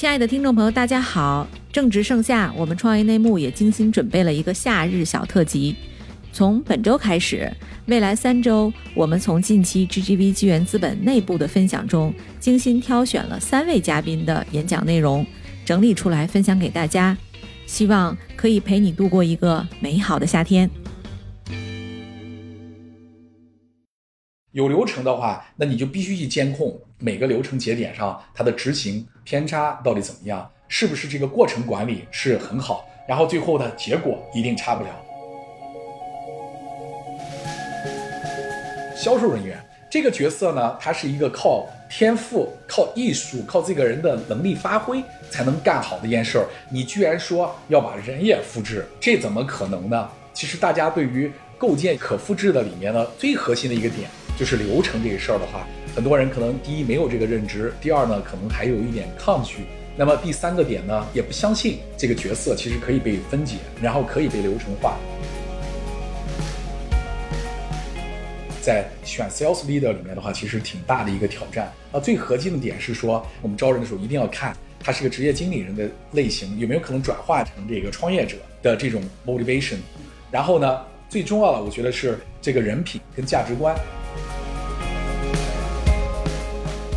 亲爱的听众朋友，大家好！正值盛夏，我们创业内幕也精心准备了一个夏日小特辑。从本周开始，未来三周，我们从近期 GGV 纪元资本内部的分享中，精心挑选了三位嘉宾的演讲内容，整理出来分享给大家，希望可以陪你度过一个美好的夏天。有流程的话，那你就必须去监控每个流程节点上它的执行偏差到底怎么样，是不是这个过程管理是很好，然后最后的结果一定差不了。销售人员这个角色呢，他是一个靠天赋、靠艺术、靠这个人的能力发挥才能干好的一件事儿。你居然说要把人也复制，这怎么可能呢？其实大家对于构建可复制的里面呢，最核心的一个点。就是流程这个事儿的话，很多人可能第一没有这个认知，第二呢可能还有一点抗拒，那么第三个点呢也不相信这个角色其实可以被分解，然后可以被流程化。在选 sales leader 里面的话，其实挺大的一个挑战啊。最核心的点是说，我们招人的时候一定要看他是个职业经理人的类型有没有可能转化成这个创业者的这种 motivation，然后呢，最重要的我觉得是这个人品跟价值观。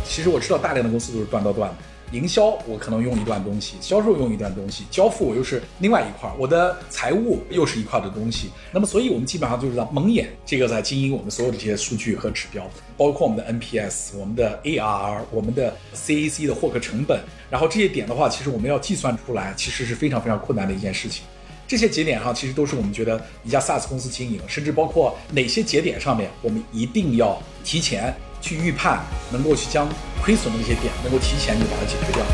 其实我知道大量的公司都是断刀断的，营销我可能用一段东西，销售用一段东西，交付我又是另外一块，我的财务又是一块的东西。那么，所以我们基本上就是在蒙眼这个在经营我们所有的这些数据和指标，包括我们的 NPS、我们的 ARR、我们的 CAC 的获客成本，然后这些点的话，其实我们要计算出来，其实是非常非常困难的一件事情。这些节点上，其实都是我们觉得一家 SaaS 公司经营，甚至包括哪些节点上面，我们一定要提前。去预判，能够去将亏损的那些点，能够提前就把它解决掉。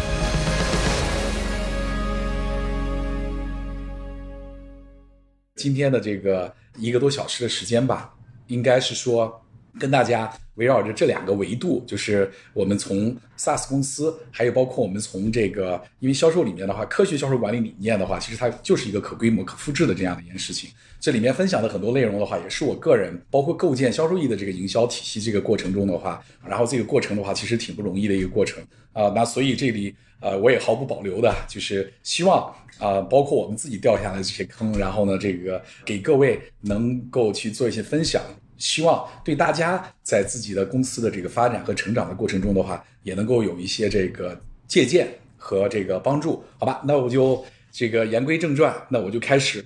今天的这个一个多小时的时间吧，应该是说。跟大家围绕着这两个维度，就是我们从 SaaS 公司，还有包括我们从这个，因为销售里面的话，科学销售管理理念的话，其实它就是一个可规模、可复制的这样的一件事情。这里面分享的很多内容的话，也是我个人包括构建销售易的这个营销体系这个过程中的话，然后这个过程的话，其实挺不容易的一个过程啊。那所以这里呃，我也毫不保留的，就是希望啊，包括我们自己掉下来的这些坑，然后呢，这个给各位能够去做一些分享。希望对大家在自己的公司的这个发展和成长的过程中的话，也能够有一些这个借鉴和这个帮助，好吧？那我就这个言归正传，那我就开始。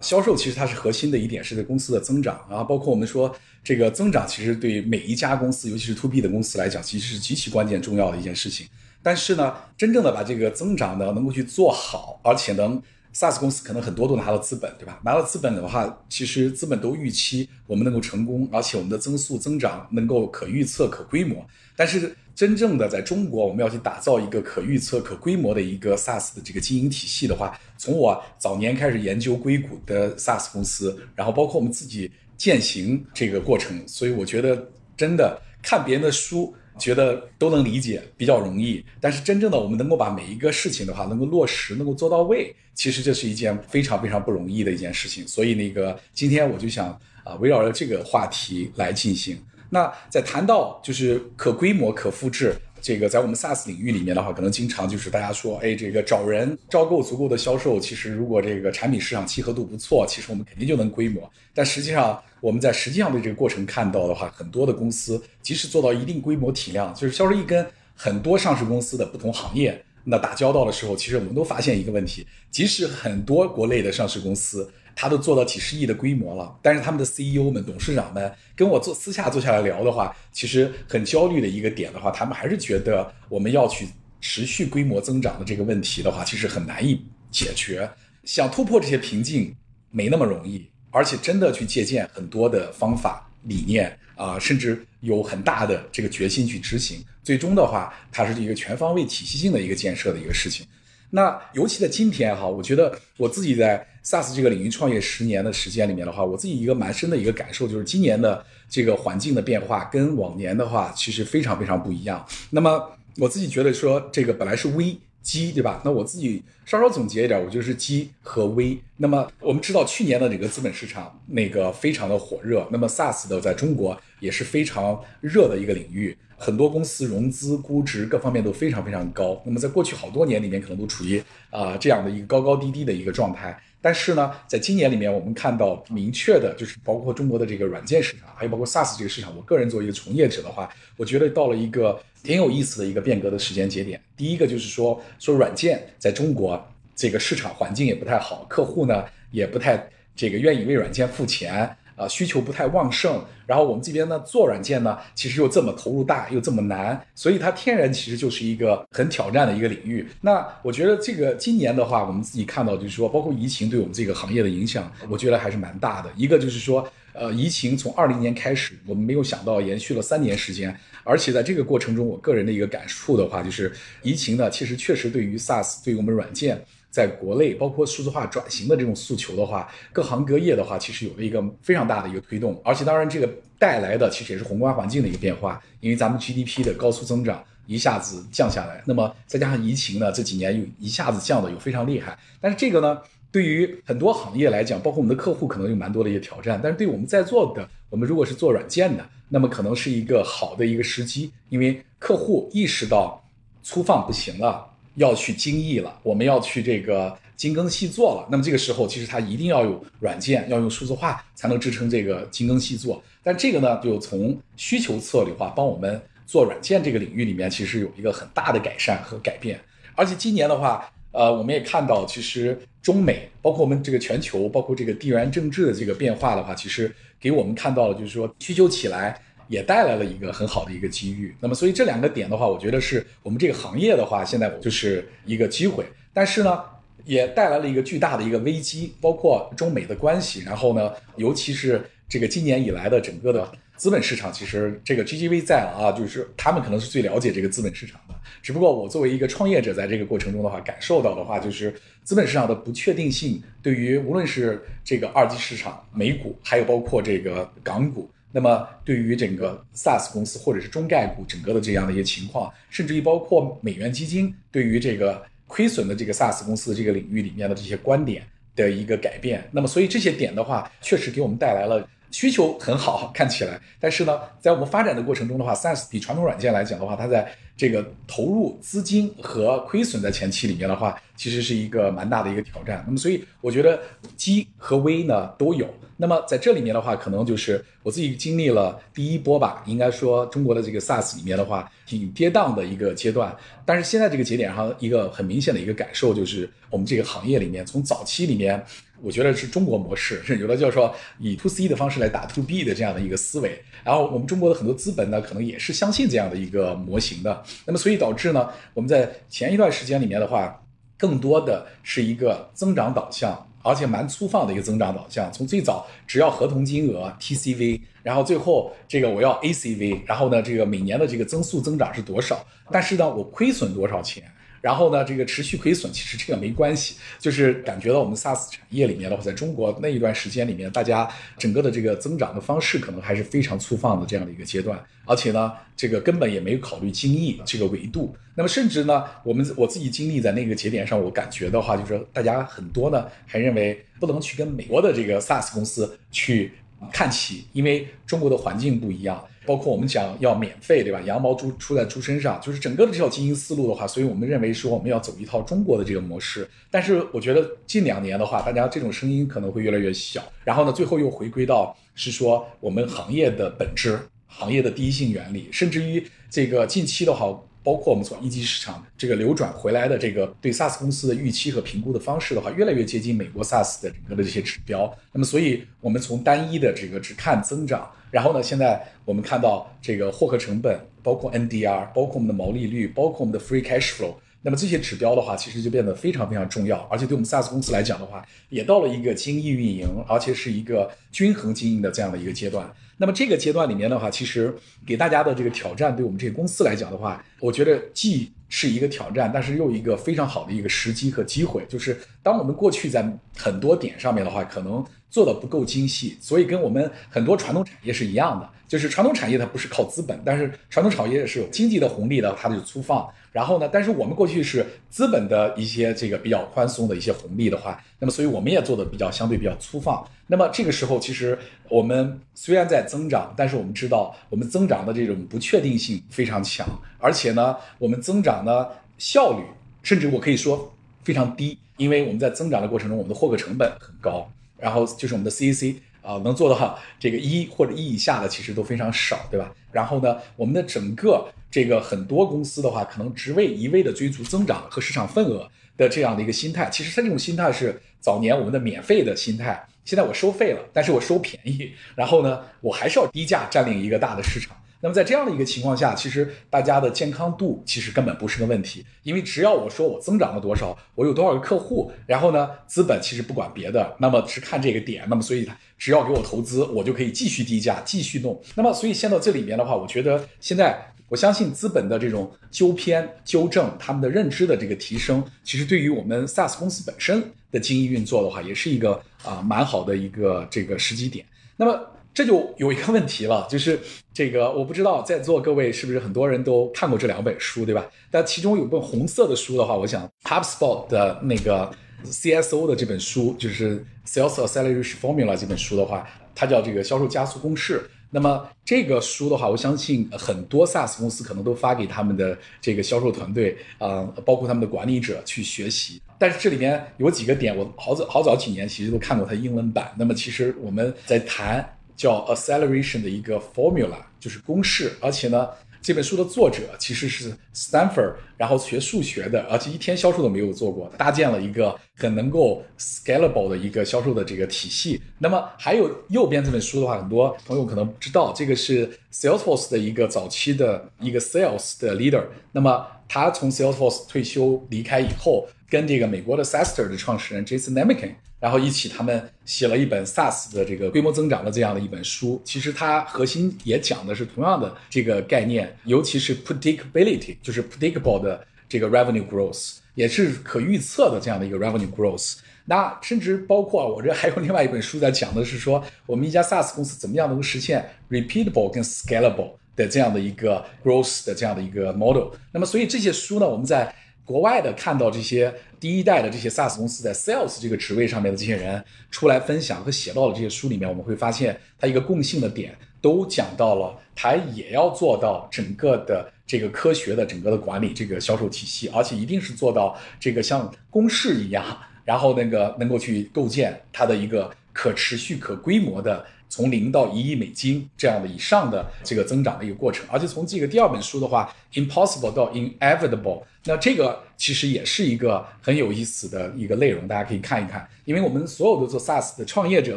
销售其实它是核心的一点，是对公司的增长啊，包括我们说这个增长，其实对每一家公司，尤其是 to B 的公司来讲，其实是极其关键重要的一件事情。但是呢，真正的把这个增长呢能够去做好，而且能。SaaS 公司可能很多都拿到资本，对吧？拿到资本的话，其实资本都预期我们能够成功，而且我们的增速增长能够可预测、可规模。但是真正的在中国，我们要去打造一个可预测、可规模的一个 SaaS 的这个经营体系的话，从我早年开始研究硅谷的 SaaS 公司，然后包括我们自己践行这个过程，所以我觉得真的看别人的书。觉得都能理解，比较容易。但是真正的我们能够把每一个事情的话，能够落实，能够做到位，其实这是一件非常非常不容易的一件事情。所以那个今天我就想啊，围绕着这个话题来进行。那在谈到就是可规模、可复制。这个在我们 SaaS 领域里面的话，可能经常就是大家说，哎，这个找人招够足够的销售，其实如果这个产品市场契合度不错，其实我们肯定就能规模。但实际上，我们在实际上的这个过程看到的话，很多的公司即使做到一定规模体量，就是销售一跟很多上市公司的不同行业那打交道的时候，其实我们都发现一个问题，即使很多国内的上市公司。他都做到几十亿的规模了，但是他们的 CEO 们、董事长们跟我坐私下坐下来聊的话，其实很焦虑的一个点的话，他们还是觉得我们要去持续规模增长的这个问题的话，其实很难以解决。想突破这些瓶颈没那么容易，而且真的去借鉴很多的方法理念啊，甚至有很大的这个决心去执行，最终的话，它是一个全方位体系性的一个建设的一个事情。那尤其在今天哈，我觉得我自己在 SaaS 这个领域创业十年的时间里面的话，我自己一个蛮深的一个感受就是，今年的这个环境的变化跟往年的话，其实非常非常不一样。那么我自己觉得说，这个本来是危机，对吧？那我自己稍稍总结一点，我就是机和危。那么我们知道去年的这个资本市场那个非常的火热，那么 SaaS 的在中国也是非常热的一个领域。很多公司融资、估值各方面都非常非常高。那么在过去好多年里面，可能都处于啊这样的一个高高低低的一个状态。但是呢，在今年里面，我们看到明确的就是包括中国的这个软件市场，还有包括 SaaS 这个市场。我个人作为一个从业者的话，我觉得到了一个挺有意思的一个变革的时间节点。第一个就是说，说软件在中国这个市场环境也不太好，客户呢也不太这个愿意为软件付钱。啊，需求不太旺盛，然后我们这边呢做软件呢，其实又这么投入大，又这么难，所以它天然其实就是一个很挑战的一个领域。那我觉得这个今年的话，我们自己看到就是说，包括疫情对我们这个行业的影响，我觉得还是蛮大的。一个就是说，呃，疫情从二零年开始，我们没有想到延续了三年时间，而且在这个过程中，我个人的一个感触的话，就是疫情呢，其实确实对于 SaaS 对于我们软件。在国内，包括数字化转型的这种诉求的话，各行各业的话，其实有了一个非常大的一个推动，而且当然这个带来的其实也是宏观环境的一个变化，因为咱们 GDP 的高速增长一下子降下来，那么再加上疫情呢，这几年又一下子降的又非常厉害，但是这个呢，对于很多行业来讲，包括我们的客户可能有蛮多的一些挑战，但是对我们在座的，我们如果是做软件的，那么可能是一个好的一个时机，因为客户意识到粗放不行了。要去精益了，我们要去这个精耕细作了。那么这个时候，其实它一定要有软件，要用数字化才能支撑这个精耕细作。但这个呢，就从需求策略化帮我们做软件这个领域里面，其实有一个很大的改善和改变。而且今年的话，呃，我们也看到，其实中美，包括我们这个全球，包括这个地缘政治的这个变化的话，其实给我们看到了，就是说需求起来。也带来了一个很好的一个机遇。那么，所以这两个点的话，我觉得是我们这个行业的话，现在就是一个机会。但是呢，也带来了一个巨大的一个危机，包括中美的关系。然后呢，尤其是这个今年以来的整个的资本市场，其实这个 GGV 在了啊，就是他们可能是最了解这个资本市场的。只不过我作为一个创业者，在这个过程中的话，感受到的话，就是资本市场的不确定性，对于无论是这个二级市场美股，还有包括这个港股。那么，对于整个 SaaS 公司或者是中概股整个的这样的一些情况，甚至于包括美元基金对于这个亏损的这个 SaaS 公司这个领域里面的这些观点的一个改变，那么所以这些点的话，确实给我们带来了。需求很好，看起来，但是呢，在我们发展的过程中的话，SaaS 比传统软件来讲的话，它在这个投入资金和亏损在前期里面的话，其实是一个蛮大的一个挑战。那么，所以我觉得机和危呢都有。那么在这里面的话，可能就是我自己经历了第一波吧，应该说中国的这个 SaaS 里面的话，挺跌宕的一个阶段。但是现在这个节点上，一个很明显的一个感受就是，我们这个行业里面，从早期里面。我觉得是中国模式，有的就是说以 to C 的方式来打 to B 的这样的一个思维，然后我们中国的很多资本呢，可能也是相信这样的一个模型的。那么所以导致呢，我们在前一段时间里面的话，更多的是一个增长导向，而且蛮粗放的一个增长导向。从最早只要合同金额 TCV，然后最后这个我要 ACV，然后呢这个每年的这个增速增长是多少，但是呢我亏损多少钱。然后呢，这个持续亏损其实这个没关系，就是感觉到我们 SaaS 产业里面的话，在中国那一段时间里面，大家整个的这个增长的方式可能还是非常粗放的这样的一个阶段，而且呢，这个根本也没有考虑精益这个维度。那么甚至呢，我们我自己经历在那个节点上，我感觉的话，就是大家很多呢还认为不能去跟美国的这个 SaaS 公司去看齐，因为中国的环境不一样。包括我们讲要免费，对吧？羊毛出出在猪身上，就是整个的这套经营思路的话，所以我们认为说我们要走一套中国的这个模式。但是我觉得近两年的话，大家这种声音可能会越来越小。然后呢，最后又回归到是说我们行业的本质、行业的第一性原理，甚至于这个近期的话。包括我们从一级市场这个流转回来的这个对 SaaS 公司的预期和评估的方式的话，越来越接近美国 SaaS 的整个的这些指标。那么，所以我们从单一的这个只看增长，然后呢，现在我们看到这个获客成本，包括 NDR，包括我们的毛利率，包括我们的 Free Cash Flow。那么这些指标的话，其实就变得非常非常重要，而且对我们 SaaS 公司来讲的话，也到了一个精益运营，而且是一个均衡经营的这样的一个阶段。那么这个阶段里面的话，其实给大家的这个挑战，对我们这些公司来讲的话，我觉得既是一个挑战，但是又一个非常好的一个时机和机会。就是当我们过去在很多点上面的话，可能做的不够精细，所以跟我们很多传统产业是一样的，就是传统产业它不是靠资本，但是传统产业是有经济的红利的，它就粗放。然后呢，但是我们过去是资本的一些这个比较宽松的一些红利的话，那么所以我们也做的比较相对比较粗放。那么这个时候，其实我们虽然在增长，但是我们知道我们增长的这种不确定性非常强，而且呢，我们增长的效率甚至我可以说非常低，因为我们在增长的过程中，我们的获客成本很高。然后就是我们的 CEC 啊，能做到这个一或者一以下的其实都非常少，对吧？然后呢，我们的整个这个很多公司的话，可能只为一味的追逐增长和市场份额的这样的一个心态，其实它这种心态是早年我们的免费的心态，现在我收费了，但是我收便宜，然后呢，我还是要低价占领一个大的市场。那么在这样的一个情况下，其实大家的健康度其实根本不是个问题，因为只要我说我增长了多少，我有多少个客户，然后呢，资本其实不管别的，那么只看这个点，那么所以只要给我投资，我就可以继续低价继续弄。那么所以现在这里面的话，我觉得现在我相信资本的这种纠偏纠正，他们的认知的这个提升，其实对于我们 SaaS 公司本身的经营运作的话，也是一个啊蛮好的一个这个时机点。那么。这就有一个问题了，就是这个我不知道在座各位是不是很多人都看过这两本书，对吧？但其中有本红色的书的话，我想 HubSpot 的那个 CSO 的这本书，就是 Sales Acceleration Formula 这本书的话，它叫这个销售加速公式。那么这个书的话，我相信很多 SaaS 公司可能都发给他们的这个销售团队啊，包括他们的管理者去学习。但是这里面有几个点，我好早好早几年其实都看过它英文版。那么其实我们在谈。叫 acceleration 的一个 formula，就是公式。而且呢，这本书的作者其实是 Stanford，然后学数学的，而且一天销售都没有做过，搭建了一个很能够 scalable 的一个销售的这个体系。那么还有右边这本书的话，很多朋友可能不知道，这个是 Salesforce 的一个早期的一个 sales 的 leader。那么他从 Salesforce 退休离开以后，跟这个美国的 Saster 的创始人 Jason Nemican。然后一起，他们写了一本 SaaS 的这个规模增长的这样的一本书。其实它核心也讲的是同样的这个概念，尤其是 predictability，就是 predictable 的这个 revenue growth，也是可预测的这样的一个 revenue growth。那甚至包括我这还有另外一本书在讲的是说，我们一家 SaaS 公司怎么样能够实现 repeatable 跟 scalable 的这样的一个 growth 的这样的一个 model。那么，所以这些书呢，我们在国外的看到这些第一代的这些 SaaS 公司在 Sales 这个职位上面的这些人出来分享和写到的这些书里面，我们会发现它一个共性的点都讲到了，它也要做到整个的这个科学的整个的管理这个销售体系，而且一定是做到这个像公式一样，然后那个能够去构建它的一个可持续可规模的。从零到一亿美金这样的以上的这个增长的一个过程，而且从这个第二本书的话，impossible 到 inevitable，那这个其实也是一个很有意思的一个内容，大家可以看一看。因为我们所有的做 SaaS 的创业者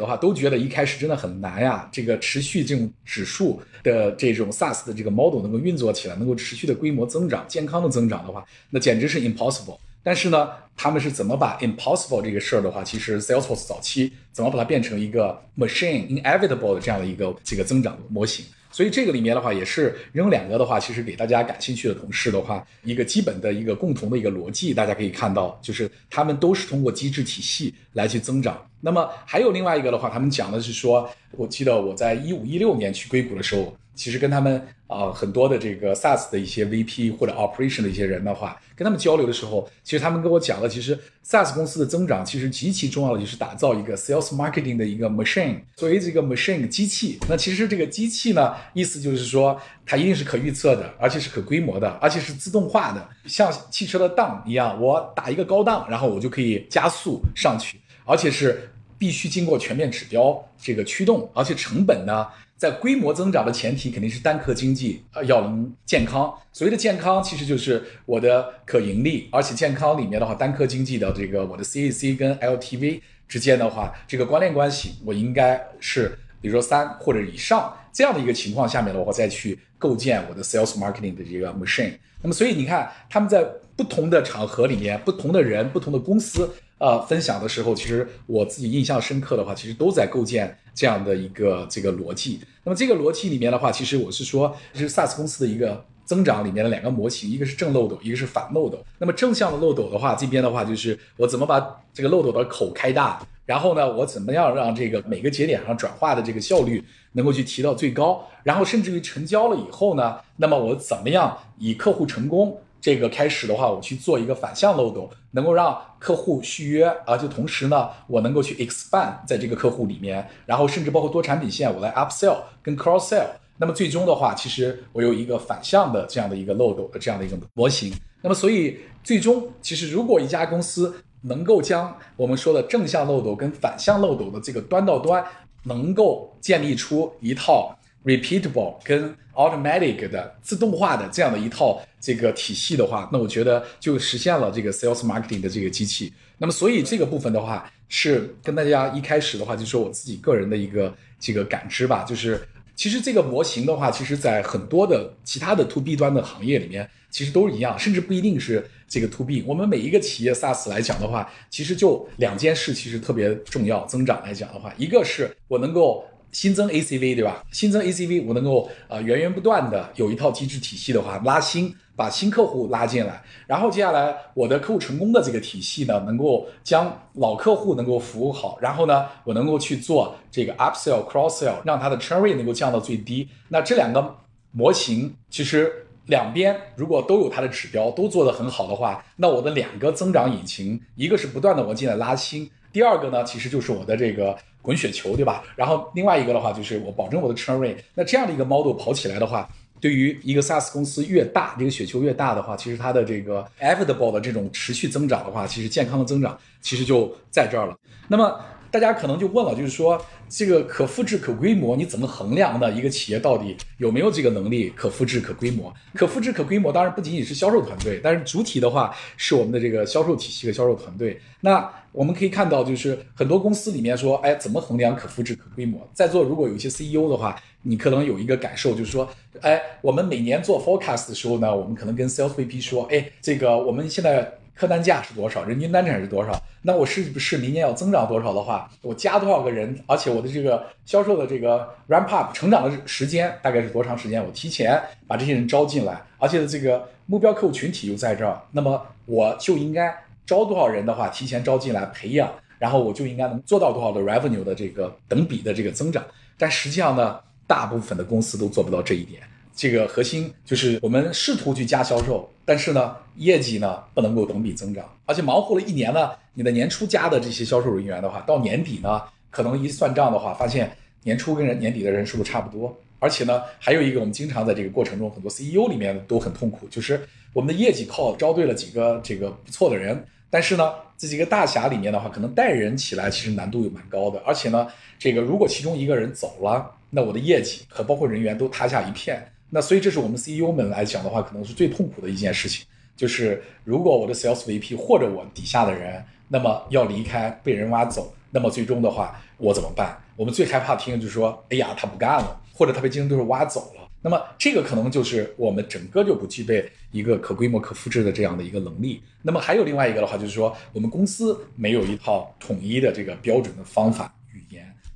的话，都觉得一开始真的很难呀，这个持续这种指数的这种 SaaS 的这个 model 能够运作起来，能够持续的规模增长、健康的增长的话，那简直是 impossible。但是呢，他们是怎么把 impossible 这个事儿的话，其实 Salesforce 早期怎么把它变成一个 machine inevitable 的这样的一个这个增长模型？所以这个里面的话，也是扔两个的话，其实给大家感兴趣的同事的话，一个基本的一个共同的一个逻辑，大家可以看到，就是他们都是通过机制体系来去增长。那么还有另外一个的话，他们讲的是说，我记得我在一五一六年去硅谷的时候。其实跟他们啊很多的这个 SaaS 的一些 VP 或者 Operation 的一些人的话，跟他们交流的时候，其实他们跟我讲了，其实 SaaS 公司的增长其实极其重要的就是打造一个 Sales Marketing 的一个 Machine。作为这个 Machine 机器，那其实这个机器呢，意思就是说它一定是可预测的，而且是可规模的，而且是自动化的，像汽车的档一样，我打一个高档，然后我就可以加速上去，而且是必须经过全面指标这个驱动，而且成本呢。在规模增长的前提，肯定是单客经济呃要能健康。所谓的健康，其实就是我的可盈利，而且健康里面的话，单客经济的这个我的 CAC 跟 LTV 之间的话，这个关联关系，我应该是比如说三或者以上这样的一个情况下面的话，再去构建我的 sales marketing 的这个 machine。那么，所以你看他们在不同的场合里面，不同的人、不同的公司。呃，分享的时候，其实我自己印象深刻的话，其实都在构建这样的一个这个逻辑。那么这个逻辑里面的话，其实我是说，是 SaaS 公司的一个增长里面的两个模型，一个是正漏斗，一个是反漏斗。那么正向的漏斗的话，这边的话就是我怎么把这个漏斗的口开大，然后呢，我怎么样让这个每个节点上转化的这个效率能够去提到最高？然后甚至于成交了以后呢，那么我怎么样以客户成功这个开始的话，我去做一个反向漏斗，能够让客户续约，啊，就同时呢，我能够去 expand 在这个客户里面，然后甚至包括多产品线，我来 upsell 跟 cross sell。那么最终的话，其实我有一个反向的这样的一个漏斗的这样的一个模型。那么所以最终，其实如果一家公司能够将我们说的正向漏斗跟反向漏斗的这个端到端，能够建立出一套 repeatable 跟 automatic 的自动化的这样的一套这个体系的话，那我觉得就实现了这个 sales marketing 的这个机器。那么所以这个部分的话，是跟大家一开始的话，就说我自己个人的一个这个感知吧，就是其实这个模型的话，其实在很多的其他的 to B 端的行业里面，其实都是一样，甚至不一定是。这个 to B，我们每一个企业 SaaS 来讲的话，其实就两件事，其实特别重要。增长来讲的话，一个是我能够新增 ACV，对吧？新增 ACV，我能够呃源源不断的有一套机制体系的话，拉新，把新客户拉进来。然后接下来我的客户成功的这个体系呢，能够将老客户能够服务好，然后呢，我能够去做这个 upsell、cross sell，让它的 churn rate 能够降到最低。那这两个模型其实。两边如果都有它的指标，都做得很好的话，那我的两个增长引擎，一个是不断的我进来拉新，第二个呢，其实就是我的这个滚雪球，对吧？然后另外一个的话，就是我保证我的 churn rate。那这样的一个 model 跑起来的话，对于一个 SaaS 公司越大，这个雪球越大的话，其实它的这个 evitable 的这种持续增长的话，其实健康的增长其实就在这儿了。那么。大家可能就问了，就是说这个可复制、可规模，你怎么衡量的？一个企业到底有没有这个能力可复制、可规模？可复制、可规模，当然不仅仅是销售团队，但是主体的话是我们的这个销售体系和销售团队。那我们可以看到，就是很多公司里面说，哎，怎么衡量可复制、可规模？在座如果有一些 CEO 的话，你可能有一个感受，就是说，哎，我们每年做 forecast 的时候呢，我们可能跟 sales VP 说，哎，这个我们现在。客单价是多少？人均单产是多少？那我是不是明年要增长多少的话，我加多少个人？而且我的这个销售的这个 ramp up 成长的时间大概是多长时间？我提前把这些人招进来，而且的这个目标客户群体又在这儿，那么我就应该招多少人的话，提前招进来培养，然后我就应该能做到多少的 revenue 的这个等比的这个增长。但实际上呢，大部分的公司都做不到这一点。这个核心就是我们试图去加销售，但是呢，业绩呢不能够等比增长，而且忙活了一年呢，你的年初加的这些销售人员的话，到年底呢，可能一算账的话，发现年初跟人年底的人数都差不多。而且呢，还有一个我们经常在这个过程中，很多 CEO 里面都很痛苦，就是我们的业绩靠招对了几个这个不错的人，但是呢，这几个大侠里面的话，可能带人起来其实难度又蛮高的。而且呢，这个如果其中一个人走了，那我的业绩和包括人员都塌下一片。那所以这是我们 CEO 们来讲的话，可能是最痛苦的一件事情，就是如果我的 Sales VP 或者我底下的人，那么要离开被人挖走，那么最终的话我怎么办？我们最害怕听就是说，哎呀他不干了，或者他被竞争对手挖走了，那么这个可能就是我们整个就不具备一个可规模、可复制的这样的一个能力。那么还有另外一个的话，就是说我们公司没有一套统一的这个标准的方法。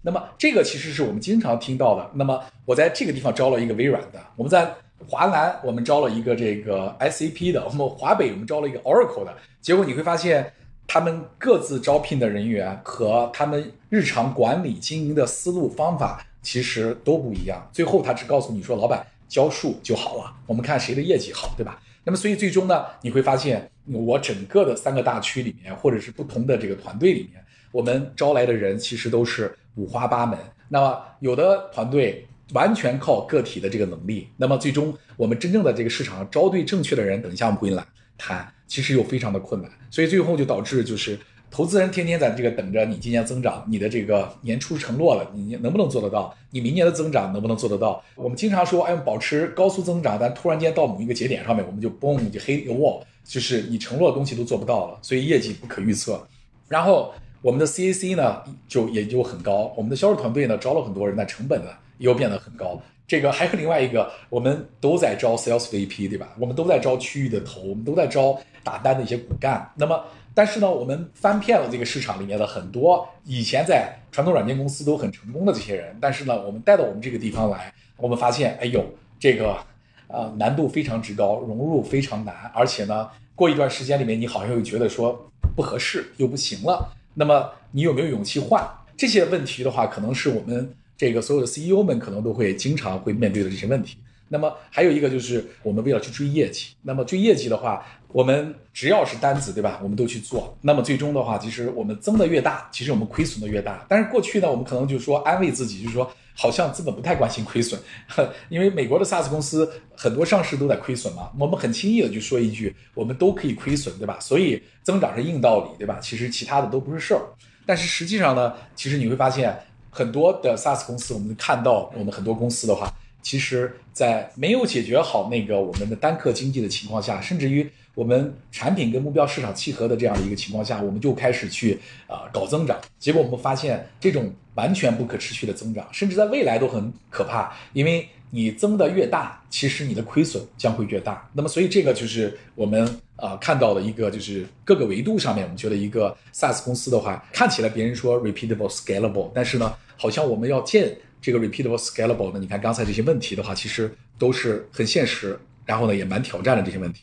那么这个其实是我们经常听到的。那么我在这个地方招了一个微软的，我们在华南我们招了一个这个 SAP 的，我们华北我们招了一个 Oracle 的。结果你会发现，他们各自招聘的人员和他们日常管理经营的思路方法其实都不一样。最后他只告诉你说，老板交数就好了，我们看谁的业绩好，对吧？那么所以最终呢，你会发现我整个的三个大区里面，或者是不同的这个团队里面，我们招来的人其实都是。五花八门，那么有的团队完全靠个体的这个能力，那么最终我们真正的这个市场招对正确的人，等一下我们会来谈，其实又非常的困难，所以最后就导致就是投资人天天在这个等着你今年增长，你的这个年初承诺了，你能不能做得到？你明年的增长能不能做得到？我们经常说，哎，保持高速增长，但突然间到某一个节点上面，我们就嘣就 hit a wall，就是你承诺的东西都做不到了，所以业绩不可预测，然后。我们的 CAC 呢就也就很高，我们的销售团队呢招了很多人，但成本呢又变得很高。这个还有另外一个，我们都在招 Sales VP，对吧？我们都在招区域的头，我们都在招打单的一些骨干。那么，但是呢，我们翻遍了这个市场里面的很多以前在传统软件公司都很成功的这些人，但是呢，我们带到我们这个地方来，我们发现，哎呦，这个啊难度非常之高，融入非常难，而且呢，过一段时间里面，你好像又觉得说不合适，又不行了。那么你有没有勇气换？这些问题的话，可能是我们这个所有的 CEO 们可能都会经常会面对的这些问题。那么还有一个就是我们为了去追业绩，那么追业绩的话，我们只要是单子，对吧？我们都去做。那么最终的话，其实我们增的越大，其实我们亏损的越大。但是过去呢，我们可能就说安慰自己，就是说好像资本不太关心亏损，因为美国的 SaaS 公司很多上市都在亏损嘛。我们很轻易的就说一句，我们都可以亏损，对吧？所以增长是硬道理，对吧？其实其他的都不是事儿。但是实际上呢，其实你会发现很多的 SaaS 公司，我们看到我们很多公司的话。其实，在没有解决好那个我们的单客经济的情况下，甚至于我们产品跟目标市场契合的这样的一个情况下，我们就开始去啊搞增长。结果我们发现，这种完全不可持续的增长，甚至在未来都很可怕。因为你增的越大，其实你的亏损将会越大。那么，所以这个就是我们啊看到的一个，就是各个维度上面，我们觉得一个 SaaS 公司的话，看起来别人说 repeatable scalable，但是呢，好像我们要建。这个 repeatable scalable 呢？你看刚才这些问题的话，其实都是很现实，然后呢也蛮挑战的这些问题。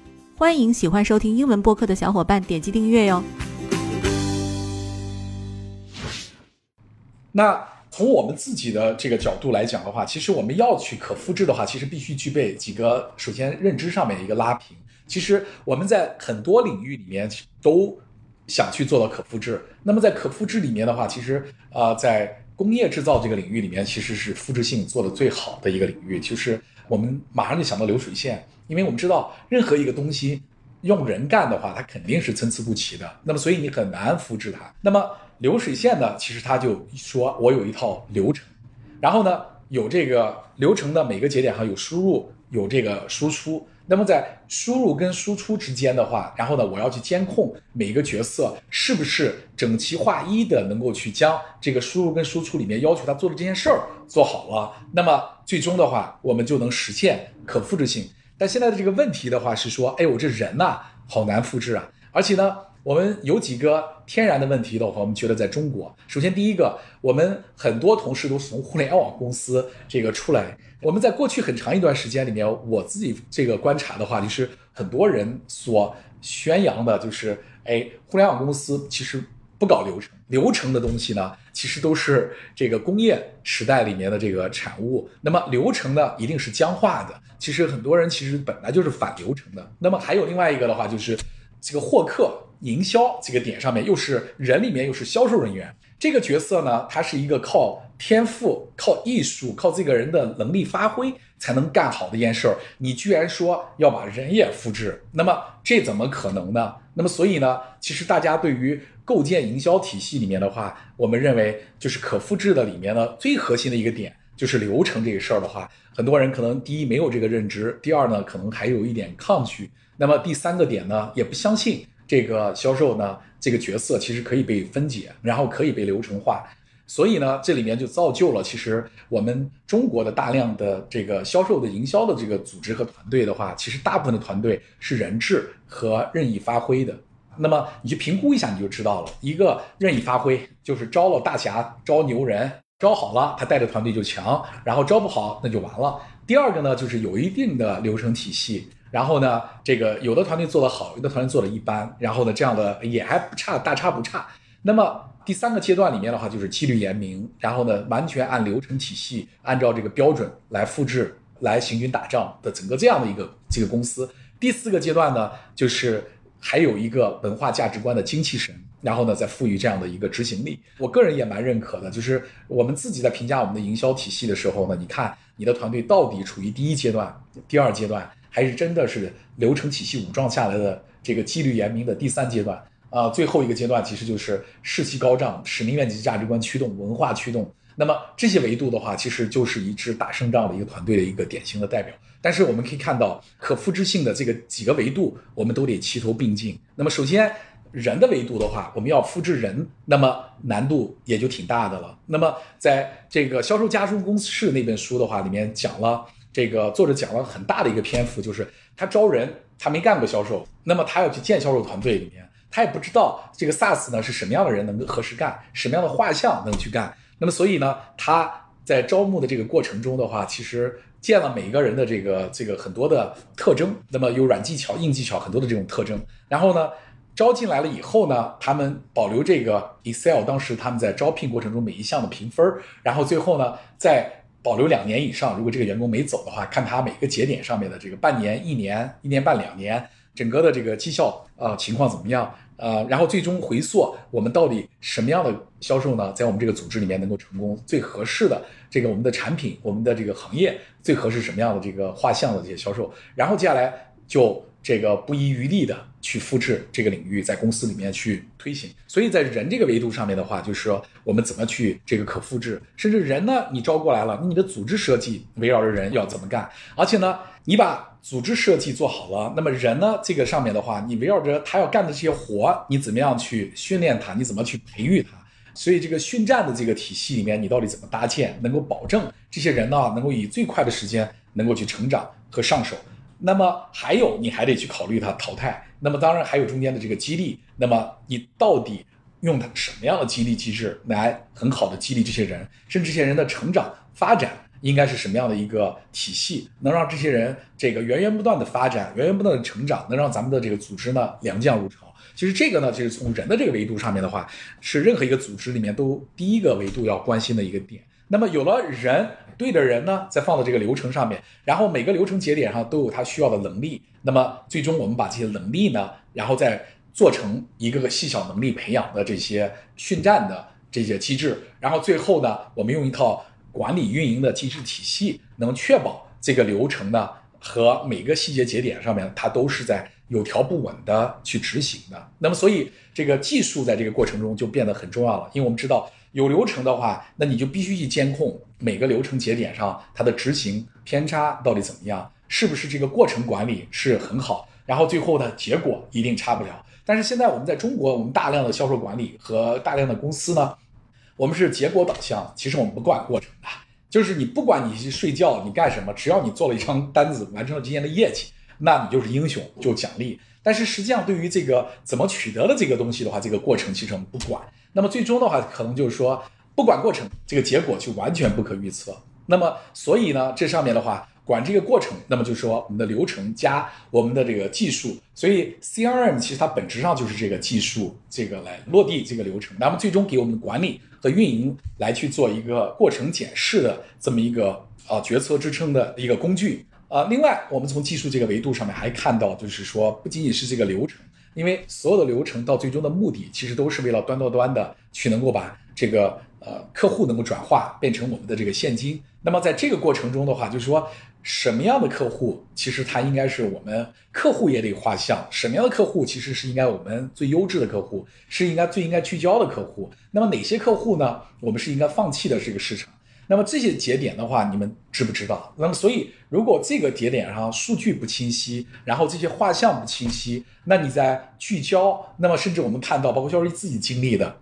欢迎喜欢收听英文播客的小伙伴点击订阅哟。那从我们自己的这个角度来讲的话，其实我们要去可复制的话，其实必须具备几个，首先认知上面一个拉平。其实我们在很多领域里面都想去做到可复制。那么在可复制里面的话，其实啊在工业制造这个领域里面，其实是复制性做的最好的一个领域。就是我们马上就想到流水线，因为我们知道任何一个东西用人干的话，它肯定是参差不齐的。那么，所以你很难复制它。那么流水线呢，其实它就说我有一套流程，然后呢有这个流程的每个节点上有输入，有这个输出。那么在输入跟输出之间的话，然后呢，我要去监控每一个角色是不是整齐划一的，能够去将这个输入跟输出里面要求他做的这件事儿做好了。那么最终的话，我们就能实现可复制性。但现在的这个问题的话是说，哎，我这人呐，好难复制啊，而且呢。我们有几个天然的问题的话，我们觉得在中国，首先第一个，我们很多同事都是从互联网公司这个出来。我们在过去很长一段时间里面，我自己这个观察的话，就是很多人所宣扬的就是，哎，互联网公司其实不搞流程，流程的东西呢，其实都是这个工业时代里面的这个产物。那么流程呢，一定是僵化的。其实很多人其实本来就是反流程的。那么还有另外一个的话，就是这个获客。营销这个点上面，又是人里面又是销售人员这个角色呢，他是一个靠天赋、靠艺术、靠这个人的能力发挥才能干好的一件事儿。你居然说要把人也复制，那么这怎么可能呢？那么所以呢，其实大家对于构建营销体系里面的话，我们认为就是可复制的里面呢，最核心的一个点就是流程这个事儿的话，很多人可能第一没有这个认知，第二呢可能还有一点抗拒，那么第三个点呢也不相信。这个销售呢，这个角色其实可以被分解，然后可以被流程化，所以呢，这里面就造就了其实我们中国的大量的这个销售的营销的这个组织和团队的话，其实大部分的团队是人质和任意发挥的。那么你去评估一下，你就知道了。一个任意发挥就是招了大侠招牛人，招好了他带着团队就强，然后招不好那就完了。第二个呢，就是有一定的流程体系。然后呢，这个有的团队做得好，有的团队做得一般，然后呢，这样的也还不差，大差不差。那么第三个阶段里面的话，就是纪律严明，然后呢，完全按流程体系，按照这个标准来复制，来行军打仗的整个这样的一个这个公司。第四个阶段呢，就是还有一个文化价值观的精气神，然后呢，再赋予这样的一个执行力。我个人也蛮认可的，就是我们自己在评价我们的营销体系的时候呢，你看你的团队到底处于第一阶段、第二阶段。还是真的是流程体系武装下来的这个纪律严明的第三阶段啊，最后一个阶段其实就是士气高涨、使命、愿景、价值观驱动、文化驱动。那么这些维度的话，其实就是一支打胜仗的一个团队的一个典型的代表。但是我们可以看到，可复制性的这个几个维度，我们都得齐头并进。那么首先，人的维度的话，我们要复制人，那么难度也就挺大的了。那么在这个《销售家族公式》那本书的话，里面讲了这个作者讲了很大的一个篇幅，就是他招人，他没干过销售，那么他要去建销售团队里面，他也不知道这个 SaaS 呢是什么样的人能够合适干，什么样的画像能去干。那么所以呢，他在招募的这个过程中的话，其实见了每一个人的这个这个很多的特征，那么有软技巧、硬技巧很多的这种特征，然后呢。招进来了以后呢，他们保留这个 Excel，当时他们在招聘过程中每一项的评分，然后最后呢再保留两年以上。如果这个员工没走的话，看他每个节点上面的这个半年、一年、一年半、两年，整个的这个绩效呃情况怎么样？呃，然后最终回溯我们到底什么样的销售呢，在我们这个组织里面能够成功，最合适的这个我们的产品，我们的这个行业最合适什么样的这个画像的这些销售，然后接下来就。这个不遗余力的去复制这个领域，在公司里面去推行。所以在人这个维度上面的话，就是说我们怎么去这个可复制，甚至人呢，你招过来了，你的组织设计围绕着人要怎么干？而且呢，你把组织设计做好了，那么人呢，这个上面的话，你围绕着他要干的这些活，你怎么样去训练他？你怎么去培育他？所以这个训战的这个体系里面，你到底怎么搭建，能够保证这些人呢，能够以最快的时间能够去成长和上手？那么还有，你还得去考虑它淘汰。那么当然还有中间的这个激励。那么你到底用它什么样的激励机制来很好的激励这些人，甚至这些人的成长发展应该是什么样的一个体系，能让这些人这个源源不断的发展，源源不断的成长，能让咱们的这个组织呢良将如潮。其实这个呢，就是从人的这个维度上面的话，是任何一个组织里面都第一个维度要关心的一个点。那么有了人。对的人呢，再放到这个流程上面，然后每个流程节点上都有他需要的能力。那么最终我们把这些能力呢，然后再做成一个个细小能力培养的这些训战的这些机制，然后最后呢，我们用一套管理运营的机制体系，能确保这个流程呢和每个细节节点上面它都是在有条不紊的去执行的。那么所以这个技术在这个过程中就变得很重要了，因为我们知道。有流程的话，那你就必须去监控每个流程节点上它的执行偏差到底怎么样，是不是这个过程管理是很好，然后最后的结果一定差不了。但是现在我们在中国，我们大量的销售管理和大量的公司呢，我们是结果导向，其实我们不管过程的，就是你不管你去睡觉你干什么，只要你做了一张单子，完成了今天的业绩，那你就是英雄，就奖励。但是实际上对于这个怎么取得的这个东西的话，这个过程其实我们不管。那么最终的话，可能就是说，不管过程，这个结果就完全不可预测。那么所以呢，这上面的话，管这个过程，那么就是说我们的流程加我们的这个技术。所以 CRM 其实它本质上就是这个技术，这个来落地这个流程。那么最终给我们管理和运营来去做一个过程检视的这么一个啊决策支撑的一个工具啊。另外，我们从技术这个维度上面还看到，就是说不仅仅是这个流程。因为所有的流程到最终的目的，其实都是为了端到端的去能够把这个呃客户能够转化变成我们的这个现金。那么在这个过程中的话，就是说什么样的客户，其实他应该是我们客户也得画像，什么样的客户其实是应该我们最优质的客户，是应该最应该聚焦的客户。那么哪些客户呢？我们是应该放弃的这个市场。那么这些节点的话，你们知不知道？那么所以，如果这个节点上数据不清晰，然后这些画像不清晰，那你在聚焦，那么甚至我们看到，包括销售自己经历的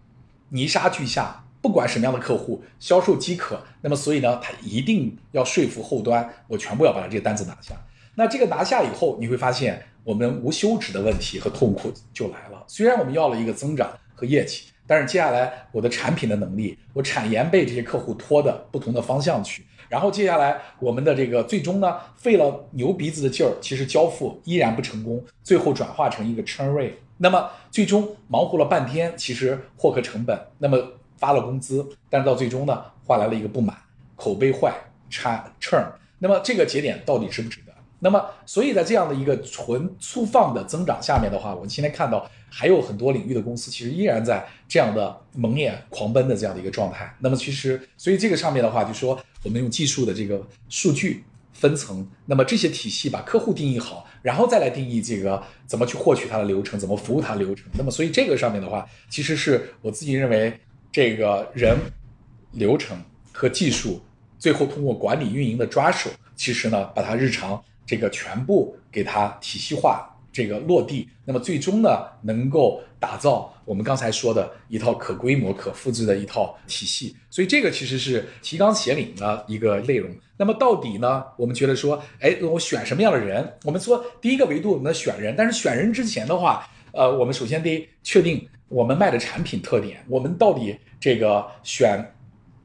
泥沙俱下，不管什么样的客户，销售饥渴，那么所以呢，他一定要说服后端，我全部要把这个单子拿下。那这个拿下以后，你会发现我们无休止的问题和痛苦就来了。虽然我们要了一个增长和业绩。但是接下来我的产品的能力，我产研被这些客户拖的不同的方向去，然后接下来我们的这个最终呢，费了牛鼻子的劲儿，其实交付依然不成功，最后转化成一个 churn rate，那么最终忙活了半天，其实获客成本，那么发了工资，但是到最终呢，换来了一个不满，口碑坏，差 churn，那么这个节点到底值不值？那么所以在这样的一个纯粗放的增长下面的话，我们今天看到。还有很多领域的公司，其实依然在这样的蒙眼狂奔的这样的一个状态。那么，其实所以这个上面的话，就说我们用技术的这个数据分层，那么这些体系把客户定义好，然后再来定义这个怎么去获取它的流程，怎么服务它流程。那么，所以这个上面的话，其实是我自己认为，这个人、流程和技术，最后通过管理运营的抓手，其实呢，把它日常这个全部给它体系化。这个落地，那么最终呢，能够打造我们刚才说的一套可规模、可复制的一套体系。所以这个其实是提纲挈领的一个内容。那么到底呢，我们觉得说，哎，我选什么样的人？我们说第一个维度，我们选人。但是选人之前的话，呃，我们首先得确定我们卖的产品特点。我们到底这个选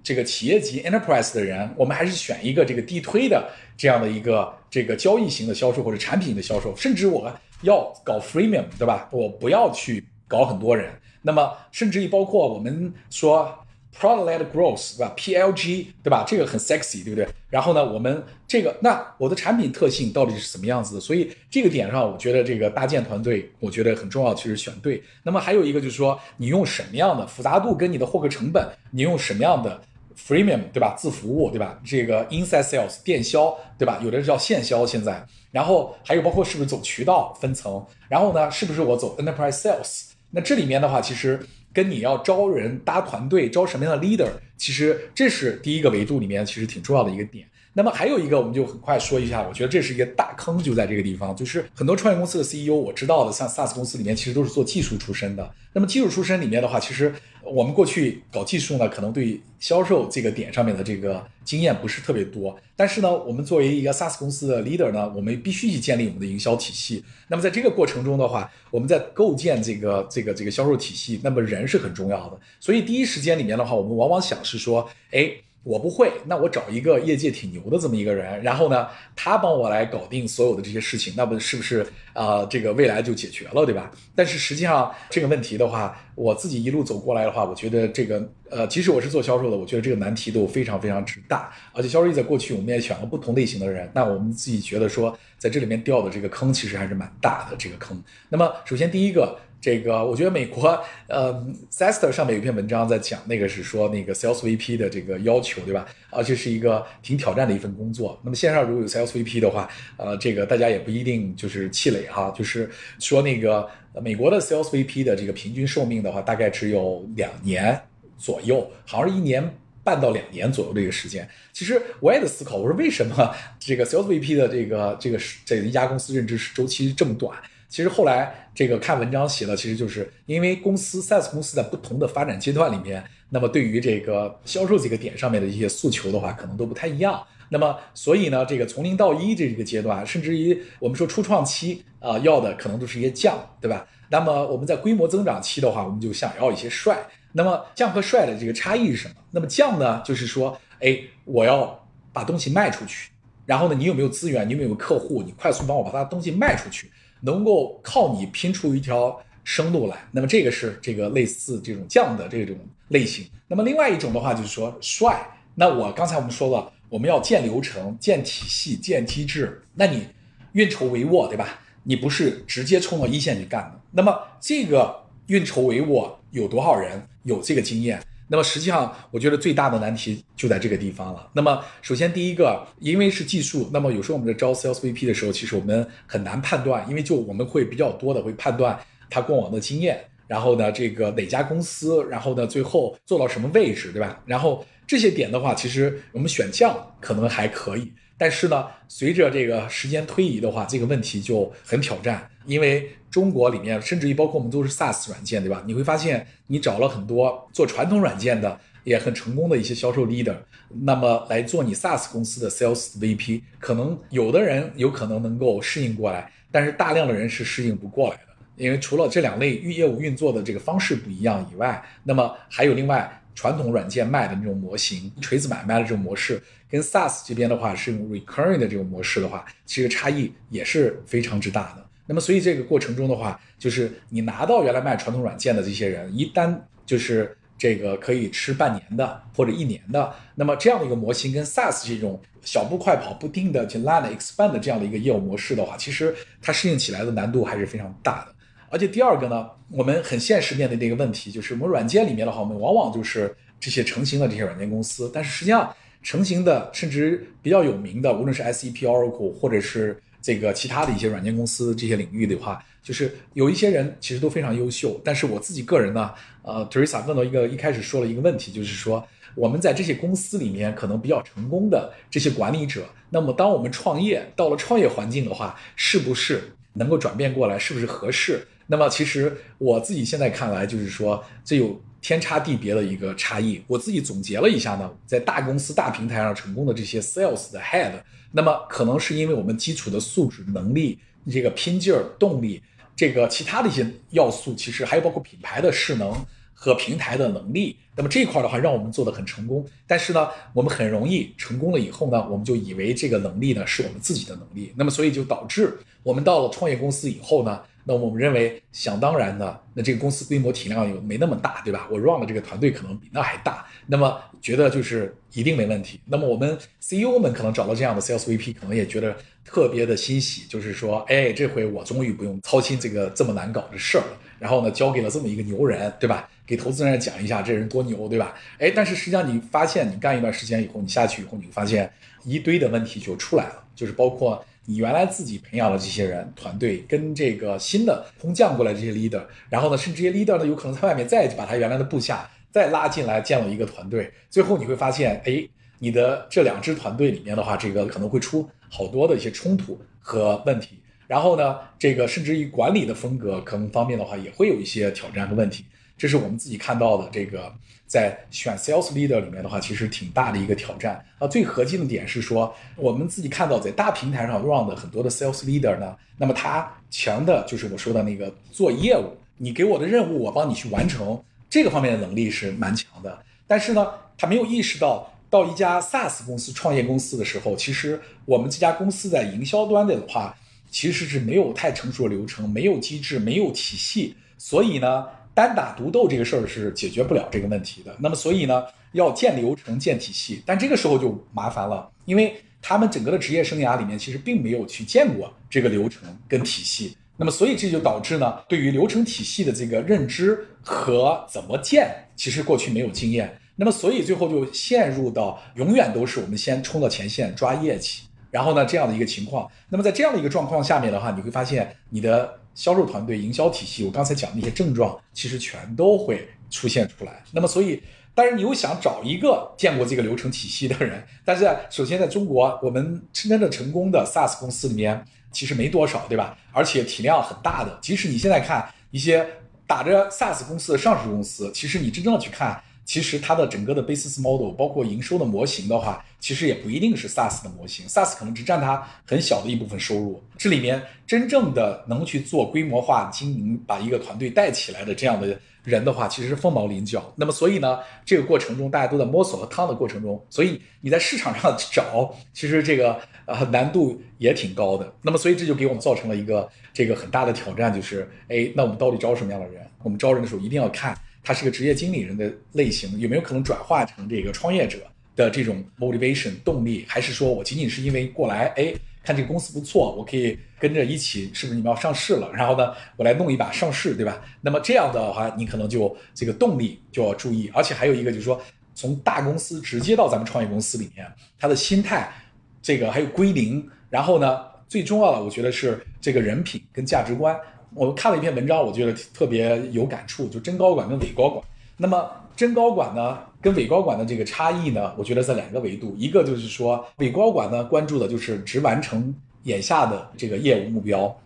这个企业级 enterprise 的人，我们还是选一个这个地推的这样的一个这个交易型的销售或者产品的销售，甚至我要搞 freemium，对吧？我不要去搞很多人。那么甚至于包括我们说。Product-led growth，对吧？PLG，对吧？这个很 sexy，对不对？然后呢，我们这个那我的产品特性到底是什么样子的？所以这个点上，我觉得这个搭建团队，我觉得很重要，其实选对。那么还有一个就是说，你用什么样的复杂度跟你的获客成本，你用什么样的 freemium，对吧？自服务，对吧？这个 inside sales 电销，对吧？有的叫线销现在，然后还有包括是不是走渠道分层，然后呢，是不是我走 enterprise sales？那这里面的话，其实。跟你要招人搭团队，招什么样的 leader，其实这是第一个维度里面其实挺重要的一个点。那么还有一个，我们就很快说一下，我觉得这是一个大坑，就在这个地方，就是很多创业公司的 CEO，我知道的，像 SaaS 公司里面其实都是做技术出身的。那么技术出身里面的话，其实我们过去搞技术呢，可能对销售这个点上面的这个经验不是特别多。但是呢，我们作为一个 SaaS 公司的 leader 呢，我们必须去建立我们的营销体系。那么在这个过程中的话，我们在构建这个这个这个销售体系，那么人是很重要的。所以第一时间里面的话，我们往往想是说，哎。我不会，那我找一个业界挺牛的这么一个人，然后呢，他帮我来搞定所有的这些事情，那不是不是啊？这个未来就解决了，对吧？但是实际上这个问题的话，我自己一路走过来的话，我觉得这个呃，即使我是做销售的，我觉得这个难题都非常非常之大。而且销售在过去我们也选了不同类型的人，那我们自己觉得说，在这里面掉的这个坑其实还是蛮大的这个坑。那么首先第一个。这个我觉得美国，呃 s e s t e r 上面有一篇文章在讲，那个是说那个 Sales VP 的这个要求，对吧？而且是一个挺挑战的一份工作。那么线上如果有 Sales VP 的话，呃，这个大家也不一定就是气馁哈，就是说那个美国的 Sales VP 的这个平均寿命的话，大概只有两年左右，好像是一年半到两年左右这个时间。其实我也在思考，我说为什么这个 Sales VP 的这个这个这一家公司任职周期这么短？其实后来这个看文章写的，其实就是因为公司 SaaS 公司在不同的发展阶段里面，那么对于这个销售这个点上面的一些诉求的话，可能都不太一样。那么所以呢，这个从零到一这一个阶段，甚至于我们说初创期啊，要的可能都是一些将，对吧？那么我们在规模增长期的话，我们就想要一些帅。那么将和帅的这个差异是什么？那么将呢，就是说，哎，我要把东西卖出去，然后呢，你有没有资源？你有没有客户？你快速帮我把他的东西卖出去。能够靠你拼出一条生路来，那么这个是这个类似这种匠的这种类型。那么另外一种的话就是说帅，那我刚才我们说了，我们要建流程、建体系、建机制，那你运筹帷幄，对吧？你不是直接冲到一线去干的。那么这个运筹帷幄有多少人有这个经验？那么实际上，我觉得最大的难题就在这个地方了。那么首先第一个，因为是技术，那么有时候我们在招 sales VP 的时候，其实我们很难判断，因为就我们会比较多的会判断他过往的经验，然后呢，这个哪家公司，然后呢，最后做到什么位置，对吧？然后这些点的话，其实我们选将可能还可以。但是呢，随着这个时间推移的话，这个问题就很挑战，因为中国里面，甚至于包括我们都是 SaaS 软件，对吧？你会发现，你找了很多做传统软件的也很成功的一些销售 leader，那么来做你 SaaS 公司的 sales VP，可能有的人有可能能够适应过来，但是大量的人是适应不过来的，因为除了这两类运业务运作的这个方式不一样以外，那么还有另外传统软件卖的那种模型，锤子买卖的这种模式。跟 SaaS 这边的话是用 recurring 的这种模式的话，其实差异也是非常之大的。那么，所以这个过程中的话，就是你拿到原来卖传统软件的这些人，一旦就是这个可以吃半年的或者一年的，那么这样的一个模型跟 SaaS 这种小步快跑、不定的去 land expand 的这样的一个业务模式的话，其实它适应起来的难度还是非常大的。而且第二个呢，我们很现实面对的一个问题就是，我们软件里面的话，我们往往就是这些成型的这些软件公司，但是实际上。成型的，甚至比较有名的，无论是 SAP、Oracle，或者是这个其他的一些软件公司这些领域的话，就是有一些人其实都非常优秀。但是我自己个人呢，呃，Teresa 问到一个一开始说了一个问题，就是说我们在这些公司里面可能比较成功的这些管理者，那么当我们创业到了创业环境的话，是不是能够转变过来是不是合适？那么其实我自己现在看来，就是说这有天差地别的一个差异。我自己总结了一下呢，在大公司大平台上成功的这些 sales 的 head，那么可能是因为我们基础的素质、能力、这个拼劲儿、动力，这个其他的一些要素，其实还有包括品牌的势能和平台的能力。那么这一块的话，让我们做的很成功。但是呢，我们很容易成功了以后呢，我们就以为这个能力呢是我们自己的能力。那么所以就导致我们到了创业公司以后呢。那我们认为想当然的，那这个公司规模体量又没那么大，对吧？我 run 的这个团队可能比那还大，那么觉得就是一定没问题。那么我们 CEO 们可能找到这样的 sales VP，可能也觉得特别的欣喜，就是说，哎，这回我终于不用操心这个这么难搞的事儿了。然后呢，交给了这么一个牛人，对吧？给投资人讲一下这人多牛，对吧？哎，但是实际上你发现，你干一段时间以后，你下去以后，你会发现一堆的问题就出来了，就是包括。你原来自己培养的这些人团队，跟这个新的空降过来这些 leader，然后呢，甚至这些 leader 呢，有可能在外面再把他原来的部下再拉进来建了一个团队，最后你会发现，哎，你的这两支团队里面的话，这个可能会出好多的一些冲突和问题，然后呢，这个甚至于管理的风格可能方面的话，也会有一些挑战和问题。这是我们自己看到的，这个在选 sales leader 里面的话，其实挺大的一个挑战啊。最核心的点是说，我们自己看到在大平台上 run 的很多的 sales leader 呢，那么他强的就是我说的那个做业务，你给我的任务，我帮你去完成，这个方面的能力是蛮强的。但是呢，他没有意识到，到一家 SaaS 公司、创业公司的时候，其实我们这家公司在营销端的话，其实是没有太成熟的流程，没有机制，没有体系，所以呢。单打独斗这个事儿是解决不了这个问题的。那么，所以呢，要建流程、建体系。但这个时候就麻烦了，因为他们整个的职业生涯里面其实并没有去见过这个流程跟体系。那么，所以这就导致呢，对于流程体系的这个认知和怎么建，其实过去没有经验。那么，所以最后就陷入到永远都是我们先冲到前线抓业绩，然后呢这样的一个情况。那么在这样的一个状况下面的话，你会发现你的。销售团队、营销体系，我刚才讲那些症状，其实全都会出现出来。那么，所以，但是你又想找一个见过这个流程体系的人，但是首先在中国，我们真正的成功的 SaaS 公司里面，其实没多少，对吧？而且体量很大的，即使你现在看一些打着 SaaS 公司的上市公司，其实你真正的去看。其实它的整个的 business model，包括营收的模型的话，其实也不一定是 SaaS 的模型，SaaS 可能只占它很小的一部分收入。这里面真正的能去做规模化经营，把一个团队带起来的这样的人的话，其实是凤毛麟角。那么所以呢，这个过程中大家都在摸索和趟的过程中，所以你在市场上去找，其实这个呃难度也挺高的。那么所以这就给我们造成了一个这个很大的挑战，就是哎，那我们到底招什么样的人？我们招人的时候一定要看。他是个职业经理人的类型，有没有可能转化成这个创业者的这种 motivation 动力？还是说我仅仅是因为过来，哎，看这个公司不错，我可以跟着一起，是不是你们要上市了？然后呢，我来弄一把上市，对吧？那么这样的话，你可能就这个动力就要注意。而且还有一个就是说，从大公司直接到咱们创业公司里面，他的心态，这个还有归零。然后呢，最重要的，我觉得是这个人品跟价值观。我看了一篇文章，我觉得特别有感触，就真高管跟伪高管。那么真高管呢，跟伪高管的这个差异呢，我觉得在两个维度，一个就是说伪高管呢关注的就是只完成眼下的这个业务目标，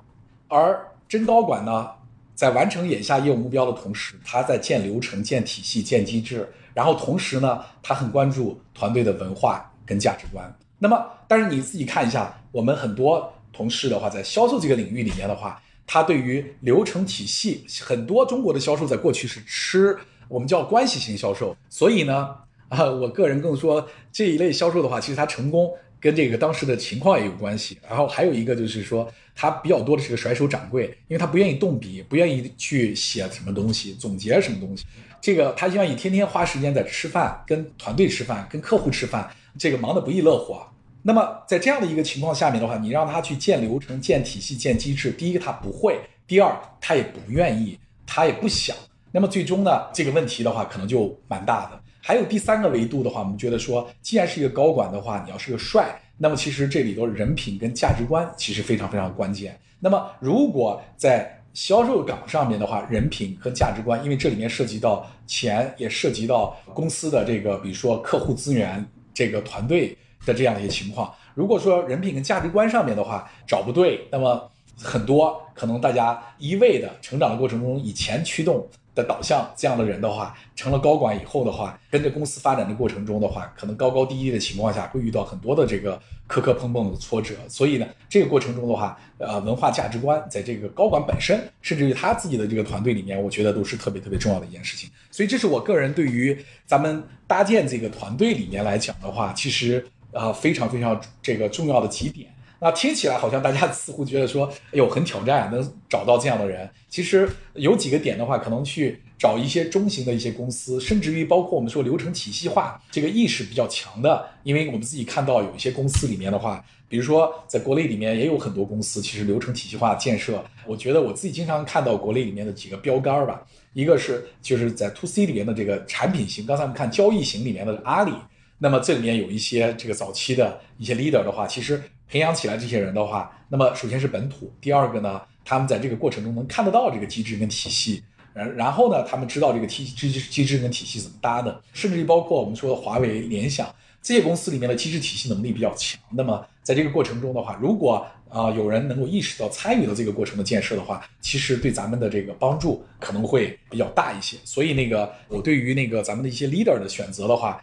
而真高管呢在完成眼下业务目标的同时，他在建流程、建体系、建机制，然后同时呢，他很关注团队的文化跟价值观。那么，但是你自己看一下，我们很多同事的话，在销售这个领域里面的话。他对于流程体系，很多中国的销售在过去是吃我们叫关系型销售，所以呢，啊，我个人更说这一类销售的话，其实它成功跟这个当时的情况也有关系。然后还有一个就是说，他比较多的是个甩手掌柜，因为他不愿意动笔，不愿意去写什么东西，总结什么东西，这个他愿意天天花时间在吃饭，跟团队吃饭，跟客户吃饭，这个忙得不亦乐乎啊。那么在这样的一个情况下面的话，你让他去建流程、建体系、建机制，第一个他不会，第二他也不愿意，他也不想。那么最终呢，这个问题的话可能就蛮大的。还有第三个维度的话，我们觉得说，既然是一个高管的话，你要是个帅，那么其实这里头人品跟价值观其实非常非常关键。那么如果在销售岗上面的话，人品和价值观，因为这里面涉及到钱，也涉及到公司的这个，比如说客户资源这个团队。的这样的一些情况，如果说人品跟价值观上面的话找不对，那么很多可能大家一味的成长的过程中以钱驱动的导向，这样的人的话，成了高管以后的话，跟着公司发展的过程中的话，可能高高低低的情况下，会遇到很多的这个磕磕碰碰的挫折。所以呢，这个过程中的话，呃，文化价值观在这个高管本身，甚至于他自己的这个团队里面，我觉得都是特别特别重要的一件事情。所以这是我个人对于咱们搭建这个团队里面来讲的话，其实呃非常非常这个重要的几点。那听起来好像大家 似乎觉得说，哎呦，很挑战，能找到这样的人。其实有几个点的话，可能去找一些中型的一些公司，甚至于包括我们说流程体系化这个意识比较强的，因为我们自己看到有一些公司里面的话，比如说在国内里面也有很多公司，其实流程体系化建设，我觉得我自己经常看到国内里面的几个标杆吧，一个是就是在 to C 里面的这个产品型，刚才我们看交易型里面的阿里，那么这里面有一些这个早期的一些 leader 的话，其实。培养起来这些人的话，那么首先是本土，第二个呢，他们在这个过程中能看得到这个机制跟体系，然然后呢，他们知道这个体机制机制跟体系怎么搭的，甚至于包括我们说的华为、联想这些公司里面的机制体系能力比较强。那么在这个过程中的话，如果啊有人能够意识到参与到这个过程的建设的话，其实对咱们的这个帮助可能会比较大一些。所以那个我对于那个咱们的一些 leader 的选择的话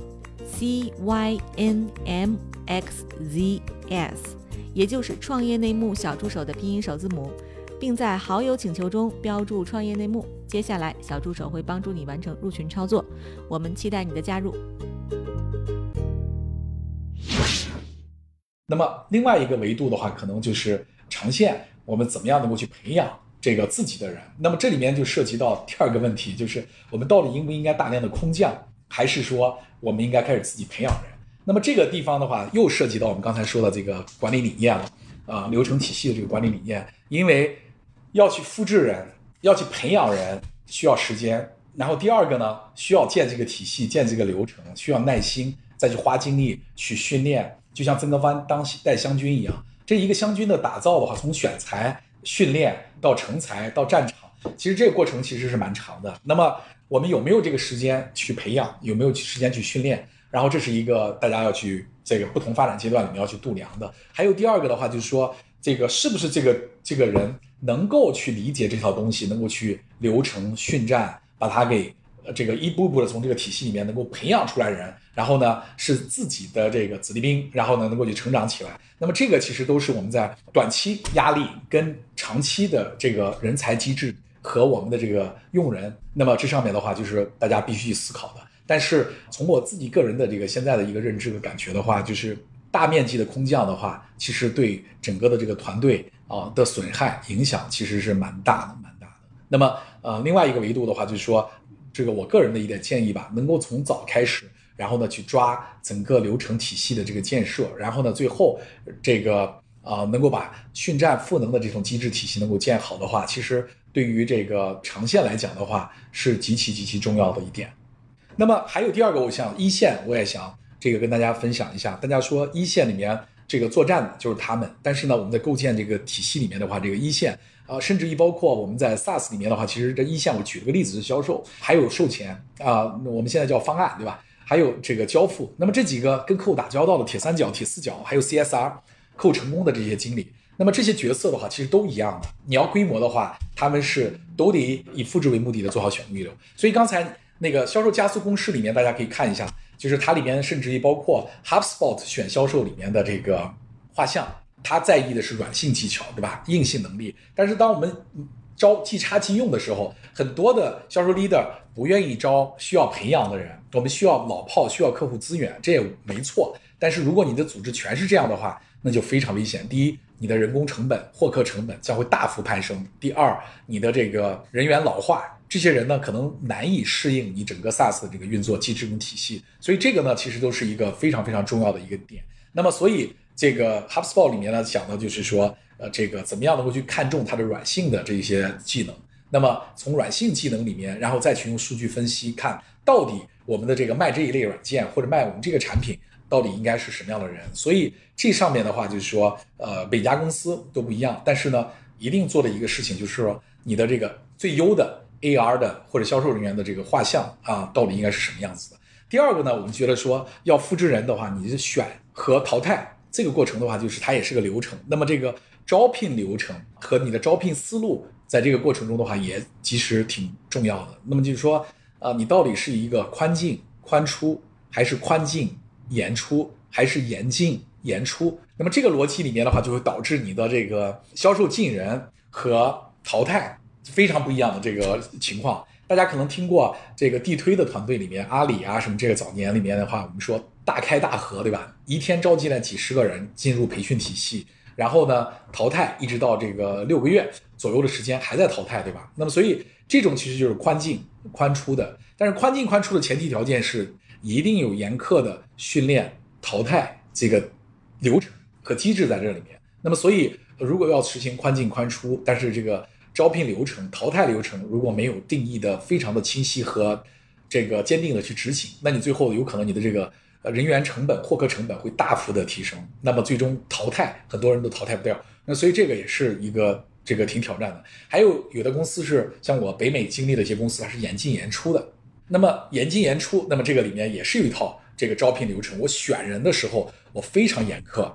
d y n m x z s，。也就是创业内幕小助手的拼音首字母，并在好友请求中标注“创业内幕”。接下来，小助手会帮助你完成入群操作。我们期待你的加入。那么，另外一个维度的话，可能就是长线，我们怎么样能够去培养这个自己的人？那么，这里面就涉及到第二个问题，就是我们到底应不应该大量的空降，还是说我们应该开始自己培养人？那么这个地方的话，又涉及到我们刚才说的这个管理理念了，啊，流程体系的这个管理理念。因为要去复制人，要去培养人，需要时间。然后第二个呢，需要建这个体系，建这个流程，需要耐心，再去花精力去训练。就像曾国藩当带湘军一样，这一个湘军的打造的话，从选材、训练到成才到战场，其实这个过程其实是蛮长的。那么我们有没有这个时间去培养？有没有时间去训练？然后这是一个大家要去这个不同发展阶段里面要去度量的。还有第二个的话，就是说这个是不是这个这个人能够去理解这套东西，能够去流程训战，把他给这个一步步的从这个体系里面能够培养出来人，然后呢是自己的这个子弟兵，然后呢能够去成长起来。那么这个其实都是我们在短期压力跟长期的这个人才机制和我们的这个用人，那么这上面的话就是大家必须去思考的。但是从我自己个人的这个现在的一个认知和感觉的话，就是大面积的空降的话，其实对整个的这个团队啊的损害影响其实是蛮大的，蛮大的。那么呃，另外一个维度的话，就是说这个我个人的一点建议吧，能够从早开始，然后呢去抓整个流程体系的这个建设，然后呢最后这个啊能够把训战赋能的这种机制体系能够建好的话，其实对于这个长线来讲的话，是极其极其重要的一点。那么还有第二个，我像一线，我也想这个跟大家分享一下。大家说一线里面这个作战的就是他们，但是呢，我们在构建这个体系里面的话，这个一线啊，甚至于包括我们在 SaaS 里面的话，其实这一线，我举了个例子是销售，还有售前啊，我们现在叫方案，对吧？还有这个交付。那么这几个跟客户打交道的铁三角、铁四角，还有 CSR 客户成功的这些经理，那么这些角色的话，其实都一样的。你要规模的话，他们是都得以复制为目的的做好选物流。所以刚才。那个销售加速公式里面，大家可以看一下，就是它里面甚至于包括 HubSpot 选销售里面的这个画像，它在意的是软性技巧，对吧？硬性能力。但是当我们招即插即用的时候，很多的销售 leader 不愿意招需要培养的人，我们需要老炮，需要客户资源，这也没错。但是如果你的组织全是这样的话，那就非常危险。第一，你的人工成本、获客成本将会大幅攀升；第二，你的这个人员老化。这些人呢，可能难以适应你整个 SaaS 的这个运作机制跟体系，所以这个呢，其实都是一个非常非常重要的一个点。那么，所以这个 HubSpot 里面呢讲的就是说，呃，这个怎么样能够去看重它的软性的这些技能？那么从软性技能里面，然后再去用数据分析，看到底我们的这个卖这一类软件或者卖我们这个产品，到底应该是什么样的人？所以这上面的话就是说，呃，每家公司都不一样，但是呢，一定做的一个事情就是说，你的这个最优的 AR 的或者销售人员的这个画像啊，到底应该是什么样子的？第二个呢，我们觉得说要复制人的话，你是选和淘汰这个过程的话，就是它也是个流程。那么这个招聘流程和你的招聘思路。在这个过程中的话，也其实挺重要的。那么就是说，啊，你到底是一个宽进宽出，还是宽进严出，还是严进严出？那么这个逻辑里面的话，就会导致你的这个销售进人和淘汰非常不一样的这个情况。大家可能听过这个地推的团队里面，阿里啊什么这个早年里面的话，我们说大开大合，对吧？一天召集了几十个人进入培训体系。然后呢，淘汰一直到这个六个月左右的时间还在淘汰，对吧？那么所以这种其实就是宽进宽出的，但是宽进宽出的前提条件是一定有严苛的训练淘汰这个流程和机制在这里面。那么所以如果要实行宽进宽出，但是这个招聘流程、淘汰流程如果没有定义的非常的清晰和这个坚定的去执行，那你最后有可能你的这个。呃，人员成本、获客成本会大幅的提升，那么最终淘汰很多人都淘汰不掉，那所以这个也是一个这个挺挑战的。还有有的公司是像我北美经历的一些公司，它是严进严出的。那么严进严出，那么这个里面也是有一套这个招聘流程。我选人的时候我非常严苛，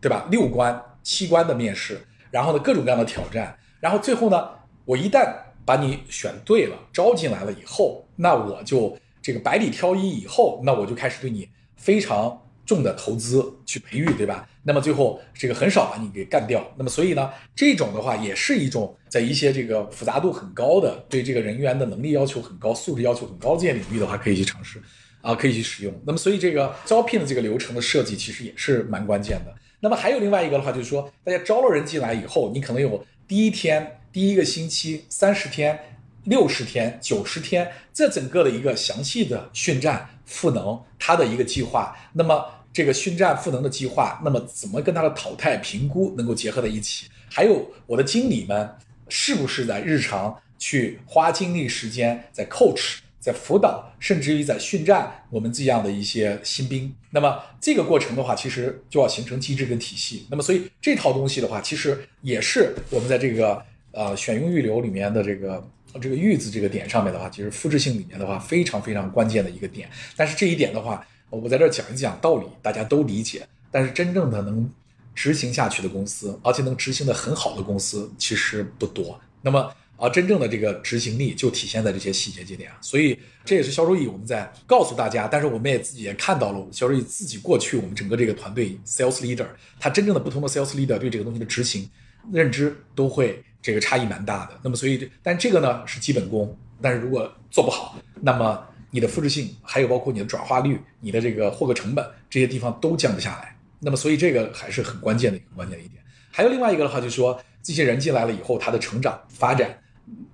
对吧？六关七关的面试，然后呢各种各样的挑战，然后最后呢，我一旦把你选对了，招进来了以后，那我就这个百里挑一以后，那我就开始对你。非常重的投资去培育，对吧？那么最后这个很少把你给干掉。那么所以呢，这种的话也是一种在一些这个复杂度很高的、对这个人员的能力要求很高、素质要求很高这些领域的话，可以去尝试啊，可以去使用。那么所以这个招聘的这个流程的设计其实也是蛮关键的。那么还有另外一个的话，就是说大家招了人进来以后，你可能有第一天、第一个星期、三十天、六十天、九十天，这整个的一个详细的训战。赋能他的一个计划，那么这个训战赋能的计划，那么怎么跟他的淘汰评估能够结合在一起？还有我的经理们是不是在日常去花精力时间在 coach、在辅导，甚至于在训战我们这样的一些新兵？那么这个过程的话，其实就要形成机制跟体系。那么所以这套东西的话，其实也是我们在这个呃选用预留里面的这个。这个“玉”字这个点上面的话，其实复制性里面的话非常非常关键的一个点。但是这一点的话，我在这讲一讲道理，大家都理解。但是真正的能执行下去的公司，而且能执行的很好的公司，其实不多。那么啊，真正的这个执行力就体现在这些细节节点。所以这也是销售易我们在告诉大家，但是我们也自己也看到了，销售易自己过去我们整个这个团队 sales leader，他真正的不同的 sales leader 对这个东西的执行认知都会。这个差异蛮大的，那么所以，但这个呢是基本功，但是如果做不好，那么你的复制性，还有包括你的转化率，你的这个获客成本这些地方都降不下来，那么所以这个还是很关键的一个关键的一点。还有另外一个的话，就是说这些人进来了以后，他的成长发展。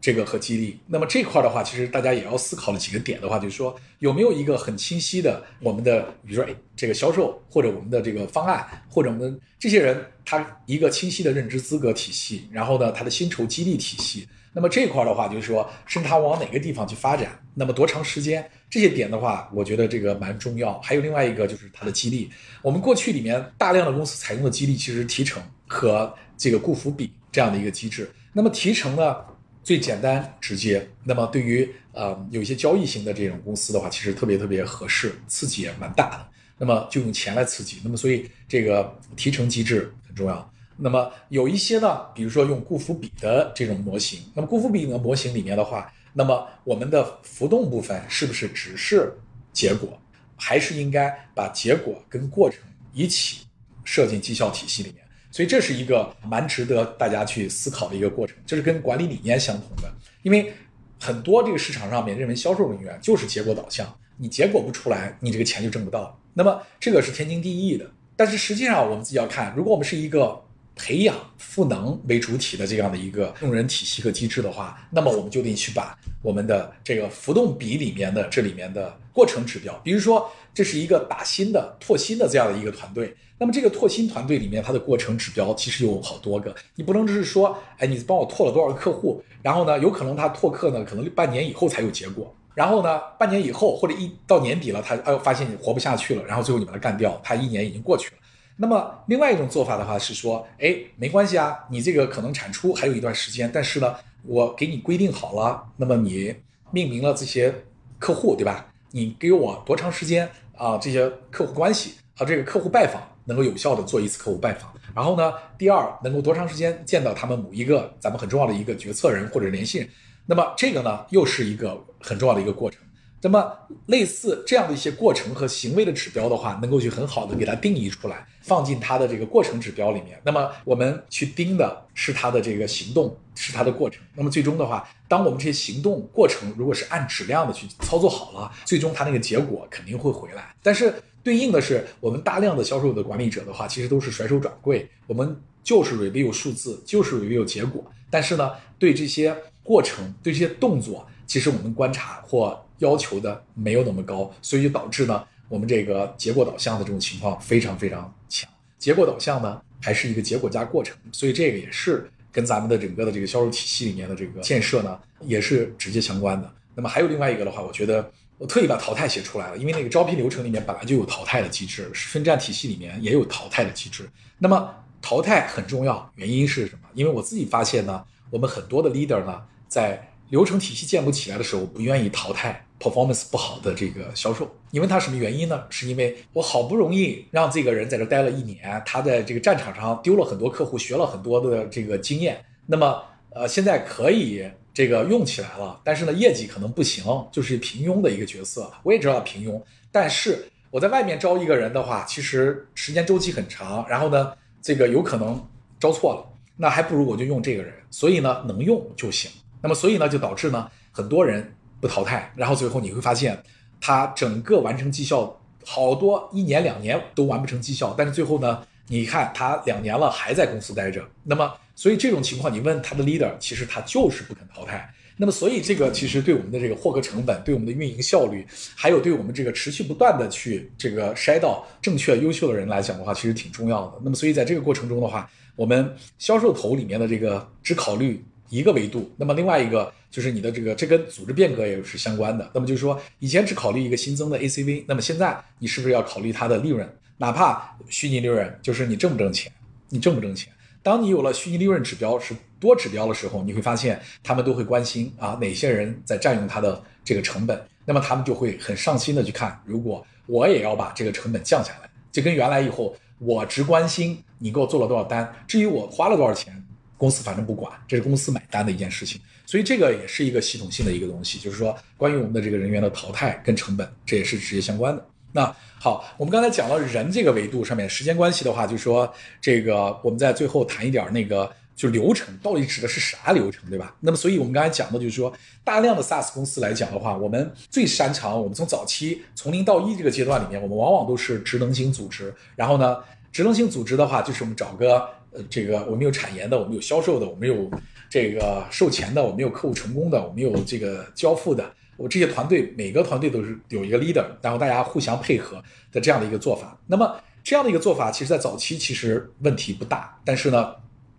这个和激励，那么这块的话，其实大家也要思考的几个点的话，就是说有没有一个很清晰的我们的，比如说这个销售或者我们的这个方案，或者我们这些人他一个清晰的认知资格体系，然后呢他的薪酬激励体系，那么这块的话就是说是他往哪个地方去发展，那么多长时间，这些点的话，我觉得这个蛮重要。还有另外一个就是它的激励，我们过去里面大量的公司采用的激励其实提成和这个雇服比这样的一个机制，那么提成呢？最简单直接，那么对于呃有些交易型的这种公司的话，其实特别特别合适，刺激也蛮大的。那么就用钱来刺激，那么所以这个提成机制很重要。那么有一些呢，比如说用顾福比的这种模型，那么顾福比的模型里面的话，那么我们的浮动部分是不是只是结果，还是应该把结果跟过程一起设进绩效体系里面？所以这是一个蛮值得大家去思考的一个过程，这是跟管理理念相同的。因为很多这个市场上面认为销售人员就是结果导向，你结果不出来，你这个钱就挣不到。那么这个是天经地义的。但是实际上我们自己要看，如果我们是一个培养赋能为主体的这样的一个用人体系和机制的话，那么我们就得去把我们的这个浮动比里面的这里面的过程指标，比如说这是一个打新的、拓新的这样的一个团队，那么这个拓新团队里面它的过程指标其实有好多个，你不能只是说，哎，你帮我拓了多少个客户，然后呢，有可能他拓客呢，可能半年以后才有结果。然后呢，半年以后或者一到年底了，他哎发现你活不下去了，然后最后你把他干掉，他一年已经过去了。那么另外一种做法的话是说，哎，没关系啊，你这个可能产出还有一段时间，但是呢，我给你规定好了，那么你命名了这些客户，对吧？你给我多长时间啊？这些客户关系啊，这个客户拜访能够有效的做一次客户拜访。然后呢，第二能够多长时间见到他们某一个咱们很重要的一个决策人或者联系人。那么这个呢，又是一个很重要的一个过程。那么类似这样的一些过程和行为的指标的话，能够去很好的给它定义出来，放进它的这个过程指标里面。那么我们去盯的是它的这个行动，是它的过程。那么最终的话，当我们这些行动过程如果是按质量的去操作好了，最终它那个结果肯定会回来。但是对应的是我们大量的销售的管理者的话，其实都是甩手掌柜，我们就是 review 数字，就是 review 结果。但是呢，对这些过程，对这些动作，其实我们观察或要求的没有那么高，所以就导致呢，我们这个结果导向的这种情况非常非常强。结果导向呢，还是一个结果加过程，所以这个也是跟咱们的整个的这个销售体系里面的这个建设呢，也是直接相关的。那么还有另外一个的话，我觉得我特意把淘汰写出来了，因为那个招聘流程里面本来就有淘汰的机制，分站体系里面也有淘汰的机制。那么淘汰很重要，原因是什么？因为我自己发现呢，我们很多的 leader 呢。在流程体系建不起来的时候，不愿意淘汰 performance 不好的这个销售，你问他什么原因呢？是因为我好不容易让这个人在这待了一年，他在这个战场上丢了很多客户，学了很多的这个经验，那么呃现在可以这个用起来了，但是呢业绩可能不行，就是平庸的一个角色。我也知道平庸，但是我在外面招一个人的话，其实时间周期很长，然后呢这个有可能招错了，那还不如我就用这个人，所以呢能用就行。那么，所以呢，就导致呢，很多人淘汰，然后最后你会发现，他整个完成绩效，好多一年两年都完不成绩效，但是最后呢，你看他两年了还在公司待着。那么，所以这种情况，你问他的 leader，其实他就是不肯淘汰。那么，所以这个其实对我们的这个获客成本，对我们的运营效率，还有对我们这个持续不断的去这个筛到正确优秀的人来讲的话，其实挺重要的。那么，所以在这个过程中的话，我们销售头里面的这个只考虑。一个维度，那么另外一个就是你的这个，这跟组织变革也是相关的。那么就是说，以前只考虑一个新增的 ACV，那么现在你是不是要考虑它的利润？哪怕虚拟利润，就是你挣不挣钱，你挣不挣钱？当你有了虚拟利润指标是多指标的时候，你会发现他们都会关心啊，哪些人在占用它的这个成本，那么他们就会很上心的去看，如果我也要把这个成本降下来，就跟原来以后我只关心你给我做了多少单，至于我花了多少钱。公司反正不管，这是公司买单的一件事情，所以这个也是一个系统性的一个东西，就是说关于我们的这个人员的淘汰跟成本，这也是直接相关的。那好，我们刚才讲到人这个维度上面，时间关系的话，就是说这个我们在最后谈一点那个就流程到底指的是啥流程，对吧？那么所以我们刚才讲的就是说，大量的 SaaS 公司来讲的话，我们最擅长，我们从早期从零到一这个阶段里面，我们往往都是职能型组织，然后呢，职能型组织的话，就是我们找个。这个我们有产研的，我们有销售的，我们有这个售前的，我们有客户成功的，我们有这个交付的。我这些团队每个团队都是有一个 leader，然后大家互相配合的这样的一个做法。那么这样的一个做法，其实在早期其实问题不大，但是呢，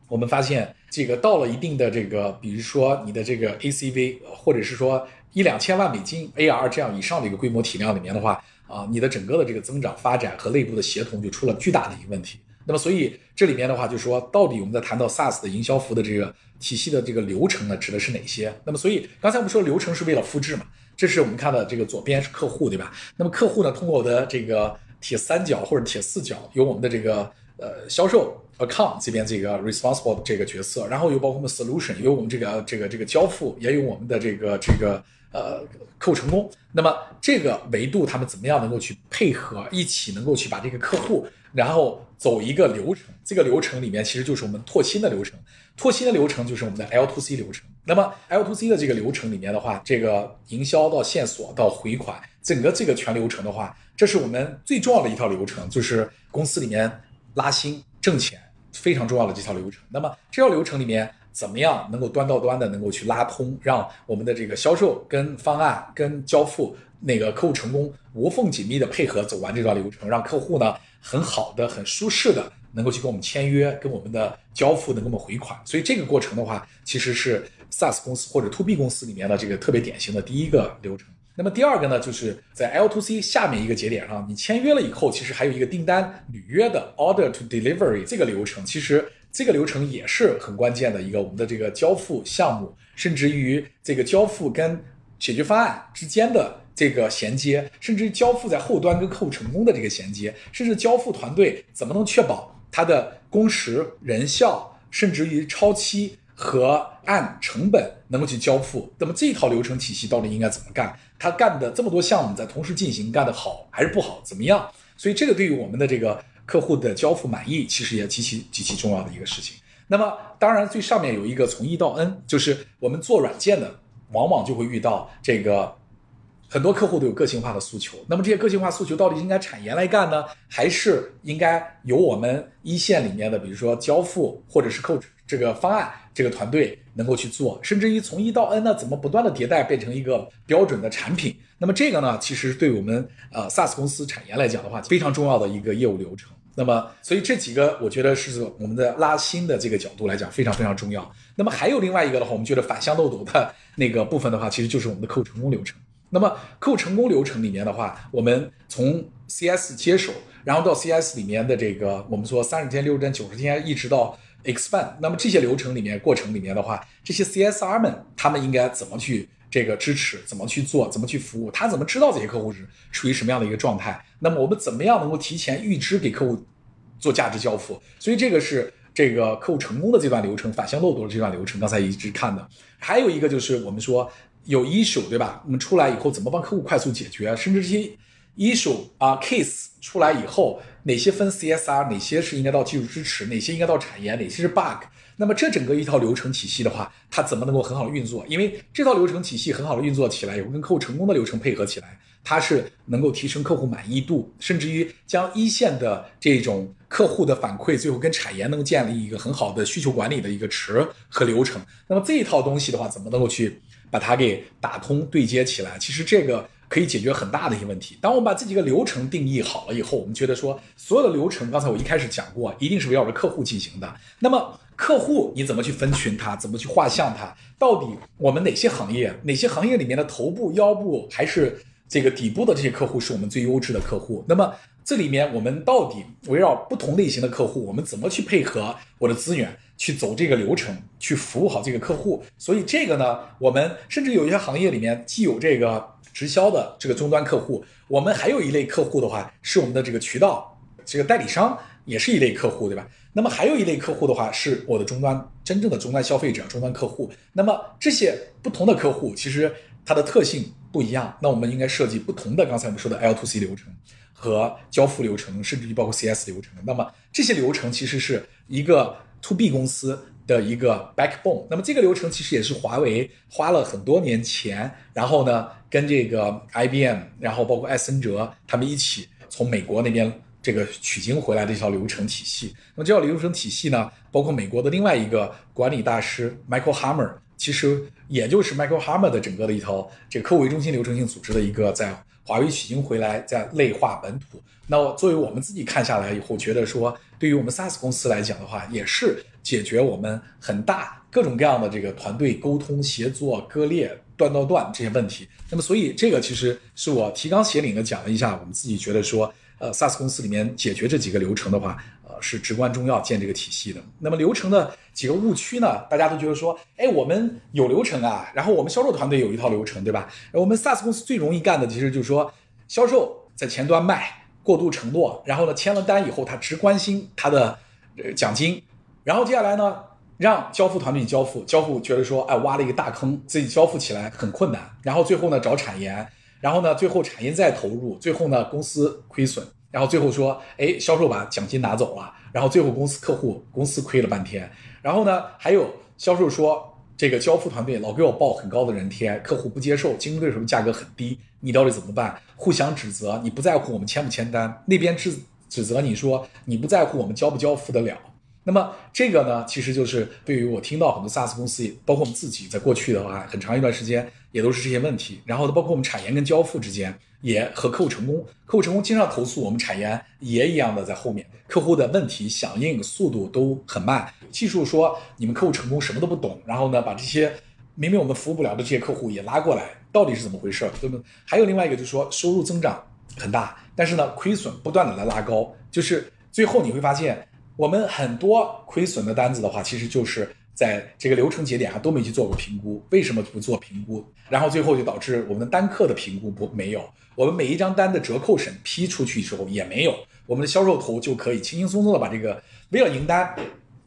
我们发现这个到了一定的这个，比如说你的这个 ACV，或者是说一两千万美金 AR 这样以上的一个规模体量里面的话，啊，你的整个的这个增长发展和内部的协同就出了巨大的一个问题。那么，所以这里面的话，就说，到底我们在谈到 SaaS 的营销服务的这个体系的这个流程呢，指的是哪些？那么，所以刚才我们说流程是为了复制嘛，这是我们看到这个左边是客户，对吧？那么客户呢，通过我的这个铁三角或者铁四角，有我们的这个呃销售 account 这边这个 responsible 这个角色，然后又包括我们 solution，有我们这个这个这个交付，也有我们的这个这个呃客户成功。那么这个维度，他们怎么样能够去配合一起，能够去把这个客户？然后走一个流程，这个流程里面其实就是我们拓新的流程，拓新的流程就是我们的 L to C 流程。那么 L to C 的这个流程里面的话，这个营销到线索到回款，整个这个全流程的话，这是我们最重要的一套流程，就是公司里面拉新挣钱，非常重要的这套流程。那么这套流程里面，怎么样能够端到端的能够去拉通，让我们的这个销售跟方案跟交付那个客户成功无缝紧密的配合走完这段流程，让客户呢很好的、很舒适的能够去跟我们签约，跟我们的交付能给我们回款。所以这个过程的话，其实是 SaaS 公司或者 To B 公司里面的这个特别典型的第一个流程。那么第二个呢，就是在 L to C 下面一个节点上，你签约了以后，其实还有一个订单履约的 Order to Delivery 这个流程，其实这个流程也是很关键的一个我们的这个交付项目，甚至于这个交付跟解决方案之间的这个衔接，甚至交付在后端跟客户成功的这个衔接，甚至交付团队怎么能确保它的工时、人效，甚至于超期。和按成本能够去交付，那么这一套流程体系到底应该怎么干？他干的这么多项目在同时进行，干得好还是不好？怎么样？所以这个对于我们的这个客户的交付满意，其实也极其极其重要的一个事情。那么当然最上面有一个从一到 N，就是我们做软件的，往往就会遇到这个很多客户都有个性化的诉求。那么这些个性化诉求到底应该产研来干呢，还是应该由我们一线里面的，比如说交付或者是扣这个方案？这个团队能够去做，甚至于从一到 N 呢，怎么不断的迭代变成一个标准的产品？那么这个呢，其实对我们呃 SaaS 公司产研来讲的话，非常重要的一个业务流程。那么，所以这几个我觉得是我们的拉新的这个角度来讲，非常非常重要。那么还有另外一个的话，我们觉得反向漏斗的那个部分的话，其实就是我们的客户成功流程。那么客户成功流程里面的话，我们从 CS 接手，然后到 CS 里面的这个我们说三十天、六十天、九十天，一直到。expand，那么这些流程里面、过程里面的话，这些 CSR 们他们应该怎么去这个支持？怎么去做？怎么去服务？他怎么知道这些客户是处于什么样的一个状态？那么我们怎么样能够提前预知给客户做价值交付？所以这个是这个客户成功的这段流程，反向漏斗的这段流程。刚才一直看的，还有一个就是我们说有 issue 对吧？我们出来以后怎么帮客户快速解决？甚至这些 issue 啊 case 出来以后。哪些分 CSR，哪些是应该到技术支持，哪些应该到产研，哪些是 bug？那么这整个一套流程体系的话，它怎么能够很好的运作？因为这套流程体系很好的运作起来，以后跟客户成功的流程配合起来，它是能够提升客户满意度，甚至于将一线的这种客户的反馈，最后跟产研能建立一个很好的需求管理的一个池和流程。那么这一套东西的话，怎么能够去把它给打通对接起来？其实这个。可以解决很大的一些问题。当我们把这几个流程定义好了以后，我们觉得说，所有的流程，刚才我一开始讲过，一定是围绕着客户进行的。那么，客户你怎么去分群它，怎么去画像它？到底我们哪些行业，哪些行业里面的头部、腰部还是这个底部的这些客户是我们最优质的客户？那么这里面我们到底围绕不同类型的客户，我们怎么去配合我的资源去走这个流程，去服务好这个客户？所以这个呢，我们甚至有一些行业里面既有这个。直销的这个终端客户，我们还有一类客户的话，是我们的这个渠道，这个代理商也是一类客户，对吧？那么还有一类客户的话，是我的终端真正的终端消费者、终端客户。那么这些不同的客户，其实它的特性不一样。那我们应该设计不同的，刚才我们说的 L to C 流程和交付流程，甚至于包括 CS 流程。那么这些流程其实是一个 To B 公司。的一个 backbone，那么这个流程其实也是华为花了很多年前，然后呢跟这个 IBM，然后包括艾森哲他们一起从美国那边这个取经回来的一套流程体系。那么这套流程体系呢，包括美国的另外一个管理大师 Michael Hammer，其实也就是 Michael Hammer 的整个的一套这个客户为中心流程性组织的一个在华为取经回来在内化本土。那作为我们自己看下来以后，觉得说对于我们 SaaS 公司来讲的话，也是。解决我们很大各种各样的这个团队沟通协作割裂断到断这些问题。那么，所以这个其实是我提纲挈领的讲了一下，我们自己觉得说，呃，SaaS 公司里面解决这几个流程的话，是至关重要建这个体系的。那么流程的几个误区呢？大家都觉得说，哎，我们有流程啊，然后我们销售团队有一套流程，对吧？我们 SaaS 公司最容易干的其实就是说，销售在前端卖过度承诺，然后呢签了单以后，他只关心他的奖金。然后接下来呢，让交付团队交付，交付觉得说，哎，挖了一个大坑，自己交付起来很困难。然后最后呢，找产研，然后呢，最后产业再投入，最后呢，公司亏损，然后最后说，哎，销售把奖金拿走了，然后最后公司客户公司亏了半天。然后呢，还有销售说，这个交付团队老给我报很高的人贴，客户不接受，竞争对手价格很低，你到底怎么办？互相指责，你不在乎我们签不签单，那边指指责你说你不在乎我们交不交付得了。那么这个呢，其实就是对于我听到很多 SaaS 公司，包括我们自己，在过去的话，很长一段时间也都是这些问题。然后，包括我们产研跟交付之间，也和客户成功，客户成功经常投诉我们产研也一样的在后面，客户的问题响应速度都很慢。技术说你们客户成功什么都不懂，然后呢，把这些明明我们服务不了的这些客户也拉过来，到底是怎么回事？对不对？还有另外一个就是说收入增长很大，但是呢，亏损不断的来拉高，就是最后你会发现。我们很多亏损的单子的话，其实就是在这个流程节点上都没去做过评估。为什么不做评估？然后最后就导致我们的单客的评估不没有，我们每一张单的折扣审批出去之后也没有，我们的销售头就可以轻轻松松的把这个为了赢单，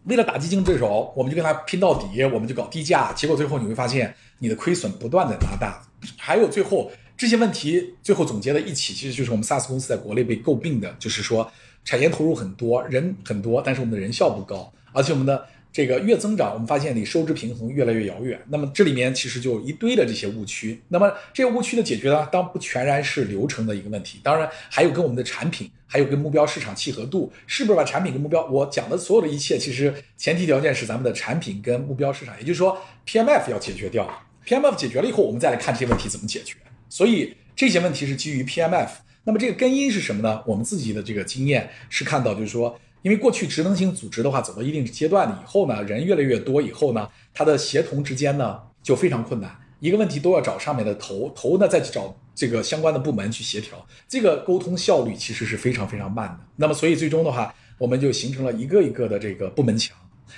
为了打击竞争对手，我们就跟他拼到底，我们就搞低价，结果最后你会发现你的亏损不断的拉大。还有最后这些问题最后总结在一起，其实就是我们 SaaS 公司在国内被诟病的，就是说。产业投入很多，人很多，但是我们的人效不高，而且我们的这个月增长，我们发现离收支平衡越来越遥远。那么这里面其实就有一堆的这些误区。那么这些误区的解决呢，当不全然是流程的一个问题，当然还有跟我们的产品，还有跟目标市场契合度，是不是把产品跟目标？我讲的所有的一切，其实前提条件是咱们的产品跟目标市场，也就是说 PMF 要解决掉。PMF 解决了以后，我们再来看这些问题怎么解决。所以这些问题是基于 PMF。那么这个根因是什么呢？我们自己的这个经验是看到，就是说，因为过去职能型组织的话，走到一定阶段了以后呢，人越来越多以后呢，它的协同之间呢就非常困难，一个问题都要找上面的头，头呢再去找这个相关的部门去协调，这个沟通效率其实是非常非常慢的。那么所以最终的话，我们就形成了一个一个的这个部门墙，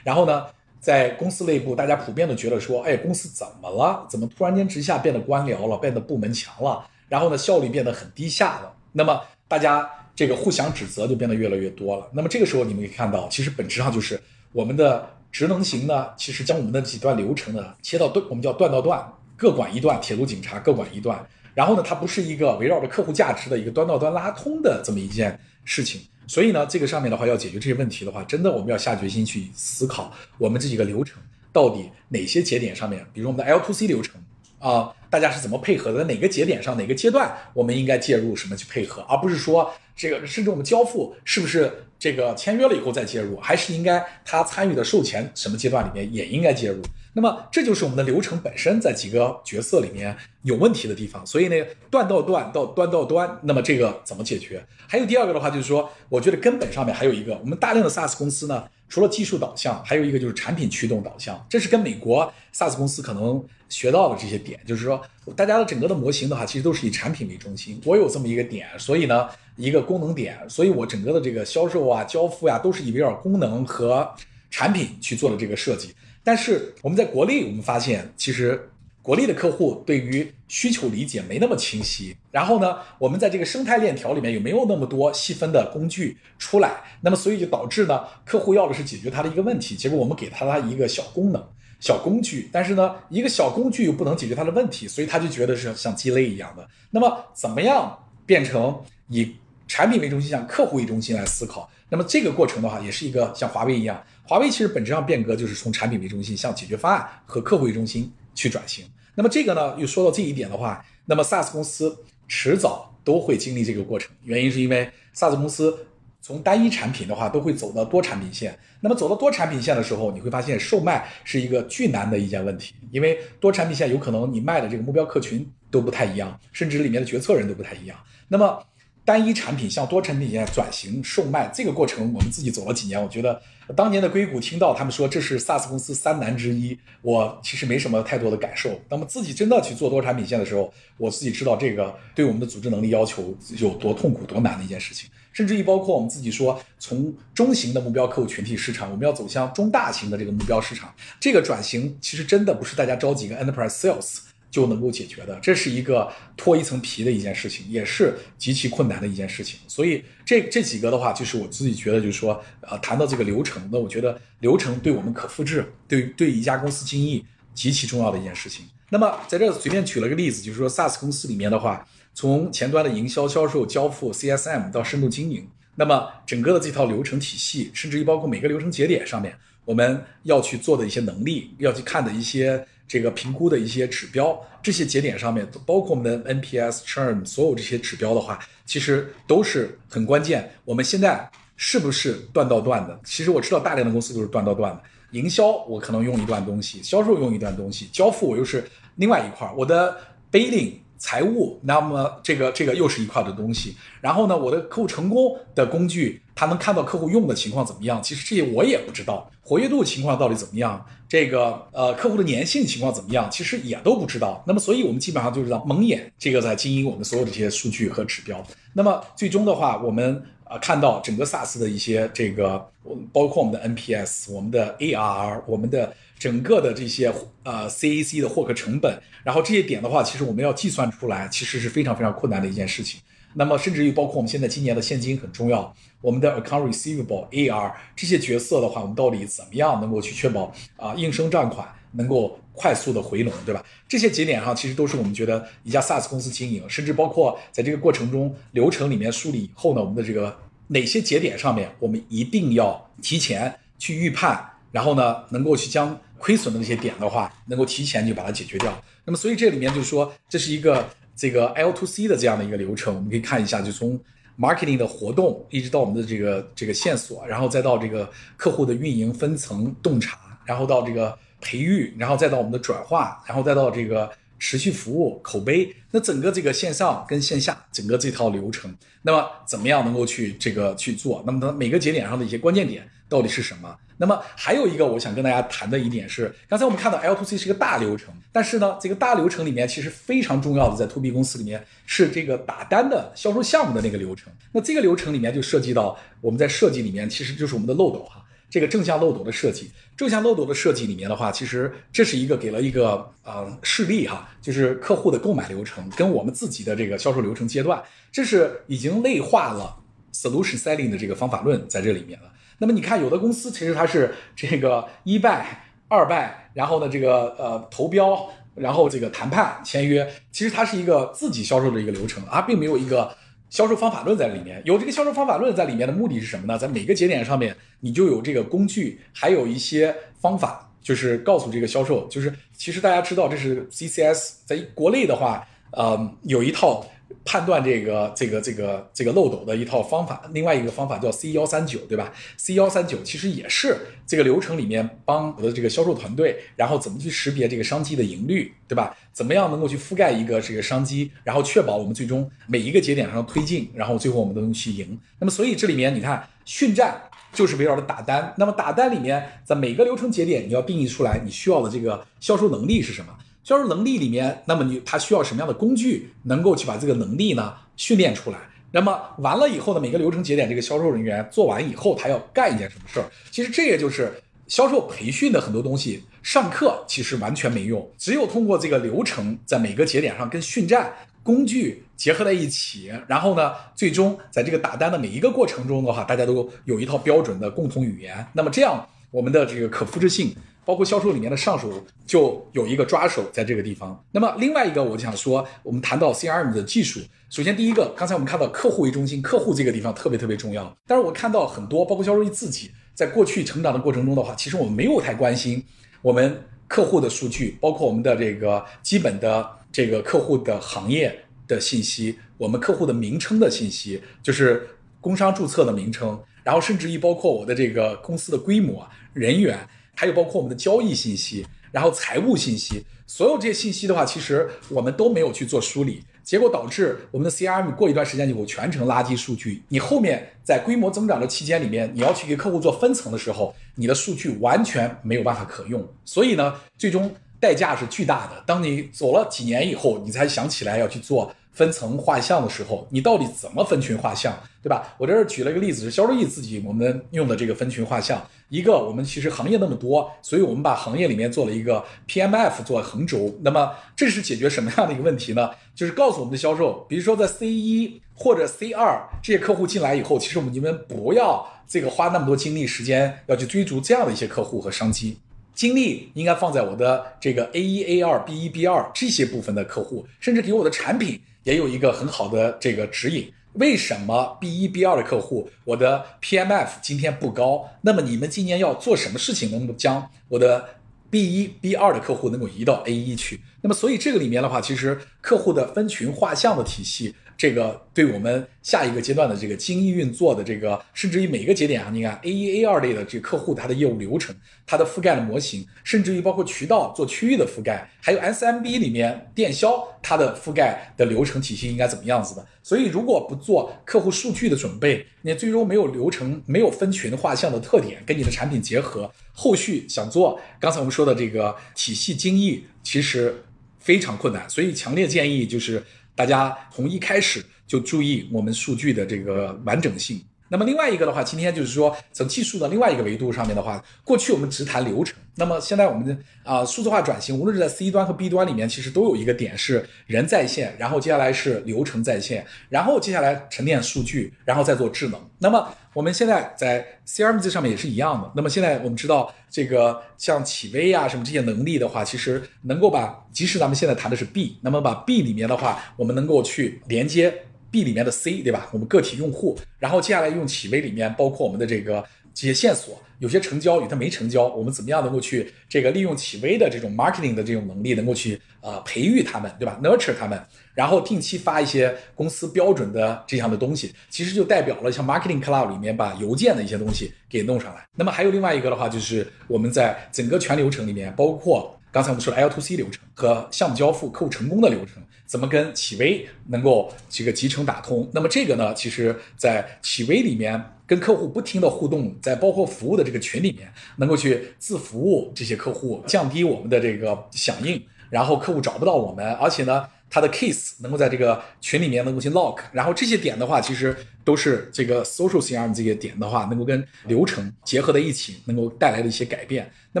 然后呢，在公司内部，大家普遍的觉得说，哎，公司怎么了？怎么突然间之下变得官僚了，变得部门墙了？然后呢，效率变得很低下了。那么大家这个互相指责就变得越来越多了。那么这个时候你们可以看到，其实本质上就是我们的职能型呢，其实将我们的几段流程呢切到段，我们叫段到段，各管一段。铁路警察各管一段。然后呢，它不是一个围绕着客户价值的一个端到端拉通的这么一件事情。所以呢，这个上面的话要解决这些问题的话，真的我们要下决心去思考，我们这几个流程到底哪些节点上面，比如我们的 L to C 流程。啊，大家是怎么配合的？在哪个节点上，哪个阶段，我们应该介入什么去配合，而不是说这个，甚至我们交付是不是这个签约了以后再介入，还是应该他参与的售前什么阶段里面也应该介入？那么这就是我们的流程本身在几个角色里面有问题的地方。所以呢，断到断到端到端，那么这个怎么解决？还有第二个的话，就是说，我觉得根本上面还有一个，我们大量的 SaaS 公司呢。除了技术导向，还有一个就是产品驱动导向，这是跟美国 SaaS 公司可能学到的这些点，就是说大家的整个的模型的话，其实都是以产品为中心。我有这么一个点，所以呢，一个功能点，所以我整个的这个销售啊、交付呀，都是以围绕功能和产品去做的这个设计。但是我们在国内，我们发现其实。国内的客户对于需求理解没那么清晰，然后呢，我们在这个生态链条里面有没有那么多细分的工具出来？那么所以就导致呢，客户要的是解决他的一个问题，结果我们给他了一个小功能、小工具，但是呢，一个小工具又不能解决他的问题，所以他就觉得是像鸡肋一样的。那么怎么样变成以产品为中心、向客户为中心来思考？那么这个过程的话，也是一个像华为一样，华为其实本质上变革就是从产品为中心向解决方案和客户为中心去转型。那么这个呢，又说到这一点的话，那么 SaaS 公司迟早都会经历这个过程。原因是因为 SaaS 公司从单一产品的话，都会走到多产品线。那么走到多产品线的时候，你会发现售卖是一个巨难的一件问题，因为多产品线有可能你卖的这个目标客群都不太一样，甚至里面的决策人都不太一样。那么单一产品向多产品线转型售卖这个过程，我们自己走了几年，我觉得当年的硅谷听到他们说这是 SaaS 公司三难之一，我其实没什么太多的感受。那么自己真的去做多产品线的时候，我自己知道这个对我们的组织能力要求有多痛苦、多难的一件事情。甚至于包括我们自己说，从中型的目标客户群体市场，我们要走向中大型的这个目标市场，这个转型其实真的不是大家招几个 enterprise sales。就能够解决的，这是一个脱一层皮的一件事情，也是极其困难的一件事情。所以这这几个的话，就是我自己觉得，就是说，呃，谈到这个流程，那我觉得流程对我们可复制，对对一家公司经营极其重要的一件事情。那么在这随便举了个例子，就是说 SaaS 公司里面的话，从前端的营销、销售、交付、CSM 到深度经营，那么整个的这套流程体系，甚至于包括每个流程节点上面，我们要去做的一些能力，要去看的一些。这个评估的一些指标，这些节点上面，包括我们的 NPS、Churn，所有这些指标的话，其实都是很关键。我们现在是不是断到断的？其实我知道大量的公司都是断到断的。营销我可能用一段东西，销售用一段东西，交付我又是另外一块儿。我的 billing 财务，那么这个这个又是一块的东西。然后呢，我的客户成功的工具，他能看到客户用的情况怎么样？其实这些我也不知道，活跃度情况到底怎么样？这个呃，客户的粘性情况怎么样？其实也都不知道。那么，所以我们基本上就是让蒙眼这个在经营我们所有这些数据和指标。那么最终的话，我们。啊，看到整个 SaaS 的一些这个，包括我们的 NPS、我们的 ARR、我们的整个的这些呃 CAC 的获客成本，然后这些点的话，其实我们要计算出来，其实是非常非常困难的一件事情。那么甚至于包括我们现在今年的现金很重要，我们的 Account Receivable、AR 这些角色的话，我们到底怎么样能够去确保啊应声账款？能够快速的回笼，对吧？这些节点上其实都是我们觉得一家 SaaS 公司经营，甚至包括在这个过程中流程里面梳理以后呢，我们的这个哪些节点上面，我们一定要提前去预判，然后呢，能够去将亏损的那些点的话，能够提前就把它解决掉。那么，所以这里面就是说，这是一个这个 L to C 的这样的一个流程，我们可以看一下，就从 marketing 的活动，一直到我们的这个这个线索，然后再到这个客户的运营分层洞察，然后到这个。培育，然后再到我们的转化，然后再到这个持续服务、口碑，那整个这个线上跟线下整个这套流程，那么怎么样能够去这个去做？那么它每个节点上的一些关键点到底是什么？那么还有一个我想跟大家谈的一点是，刚才我们看到 L to C 是个大流程，但是呢，这个大流程里面其实非常重要的在 To B 公司里面是这个打单的销售项目的那个流程。那这个流程里面就涉及到我们在设计里面其实就是我们的漏斗哈。这个正向漏斗的设计，正向漏斗的设计里面的话，其实这是一个给了一个呃示例哈，就是客户的购买流程跟我们自己的这个销售流程阶段，这是已经内化了 solution selling 的这个方法论在这里面了。那么你看，有的公司其实它是这个一拜、二拜，然后呢这个呃投标，然后这个谈判签约，其实它是一个自己销售的一个流程，而并没有一个。销售方法论在里面有这个销售方法论在里面的目的是什么呢？在每个节点上面，你就有这个工具，还有一些方法，就是告诉这个销售，就是其实大家知道这是 CCS，在国内的话，呃，有一套。判断这个这个这个这个漏斗的一套方法，另外一个方法叫 C 幺三九，对吧？C 幺三九其实也是这个流程里面帮我的这个销售团队，然后怎么去识别这个商机的盈率，对吧？怎么样能够去覆盖一个这个商机，然后确保我们最终每一个节点上推进，然后最后我们都能去赢。那么，所以这里面你看，训战就是围绕着打单。那么打单里面，在每个流程节点，你要定义出来你需要的这个销售能力是什么。销售能力里面，那么你他需要什么样的工具，能够去把这个能力呢训练出来？那么完了以后呢，每个流程节点，这个销售人员做完以后，他要干一件什么事儿？其实这也就是销售培训的很多东西，上课其实完全没用，只有通过这个流程，在每个节点上跟训战工具结合在一起，然后呢，最终在这个打单的每一个过程中的话，大家都有一套标准的共同语言，那么这样我们的这个可复制性。包括销售里面的上手就有一个抓手在这个地方。那么另外一个，我想说，我们谈到 CRM 的技术，首先第一个，刚才我们看到客户为中心，客户这个地方特别特别重要。但是我看到很多，包括销售自己，在过去成长的过程中的话，其实我们没有太关心我们客户的数据，包括我们的这个基本的这个客户的行业的信息，我们客户的名称的信息，就是工商注册的名称，然后甚至于包括我的这个公司的规模、人员。还有包括我们的交易信息，然后财务信息，所有这些信息的话，其实我们都没有去做梳理，结果导致我们的 CRM 过一段时间以后全程垃圾数据。你后面在规模增长的期间里面，你要去给客户做分层的时候，你的数据完全没有办法可用。所以呢，最终代价是巨大的。当你走了几年以后，你才想起来要去做。分层画像的时候，你到底怎么分群画像，对吧？我这儿举了一个例子，是销售易自己我们用的这个分群画像。一个，我们其实行业那么多，所以我们把行业里面做了一个 PMF 做横轴。那么这是解决什么样的一个问题呢？就是告诉我们的销售，比如说在 C 一或者 C 二这些客户进来以后，其实我们你们不要这个花那么多精力时间要去追逐这样的一些客户和商机，精力应该放在我的这个 A 一 A 二 B 一 B 二这些部分的客户，甚至给我的产品。也有一个很好的这个指引，为什么 B 一 B 二的客户我的 PMF 今天不高？那么你们今年要做什么事情，能够将我的 B 一 B 二的客户能够移到 A 一去？那么所以这个里面的话，其实客户的分群画像的体系，这个对我们下一个阶段的这个精益运作的这个，甚至于每个节点啊，你看 A 一 A 二类的这个客户，它的业务流程、它的覆盖的模型，甚至于包括渠道做区域的覆盖，还有 SMB 里面电销它的覆盖的流程体系应该怎么样子的？所以如果不做客户数据的准备，你最终没有流程、没有分群画像的特点跟你的产品结合，后续想做刚才我们说的这个体系精益，其实非常困难。所以强烈建议就是。大家从一开始就注意我们数据的这个完整性。那么另外一个的话，今天就是说从技术的另外一个维度上面的话，过去我们只谈流程。那么现在我们的啊数字化转型，无论是在 C 端和 B 端里面，其实都有一个点是人在线，然后接下来是流程在线，然后接下来沉淀数据，然后再做智能。那么我们现在在 CRM 这上面也是一样的。那么现在我们知道这个像企微啊什么这些能力的话，其实能够把即使咱们现在谈的是 B，那么把 B 里面的话，我们能够去连接 B 里面的 C，对吧？我们个体用户，然后接下来用企微里面包括我们的这个这些线索。有些成交，有它没成交，我们怎么样能够去这个利用企微的这种 marketing 的这种能力，能够去呃培育他们，对吧？nurture 他们，然后定期发一些公司标准的这样的东西，其实就代表了像 marketing cloud 里面把邮件的一些东西给弄上来。那么还有另外一个的话，就是我们在整个全流程里面，包括刚才我们说的 L to C 流程和项目交付、客户成功的流程。怎么跟企微能够这个集成打通？那么这个呢，其实在企微里面跟客户不停的互动，在包括服务的这个群里面，能够去自服务这些客户，降低我们的这个响应，然后客户找不到我们，而且呢。它的 case 能够在这个群里面能够去 lock，然后这些点的话，其实都是这个 social CRM 这些点的话，能够跟流程结合在一起，能够带来的一些改变。那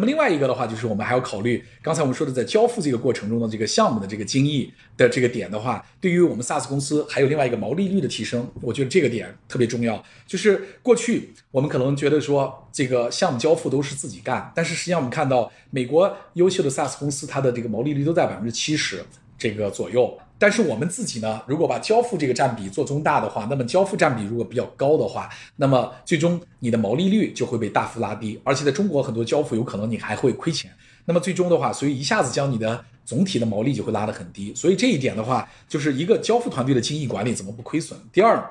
么另外一个的话，就是我们还要考虑刚才我们说的在交付这个过程中的这个项目的这个精益的这个点的话，对于我们 SaaS 公司还有另外一个毛利率的提升，我觉得这个点特别重要。就是过去我们可能觉得说这个项目交付都是自己干，但是实际上我们看到美国优秀的 SaaS 公司，它的这个毛利率都在百分之七十。这个左右，但是我们自己呢，如果把交付这个占比做中大的话，那么交付占比如果比较高的话，那么最终你的毛利率就会被大幅拉低，而且在中国很多交付有可能你还会亏钱，那么最终的话，所以一下子将你的总体的毛利就会拉得很低，所以这一点的话，就是一个交付团队的精益管理怎么不亏损？第二。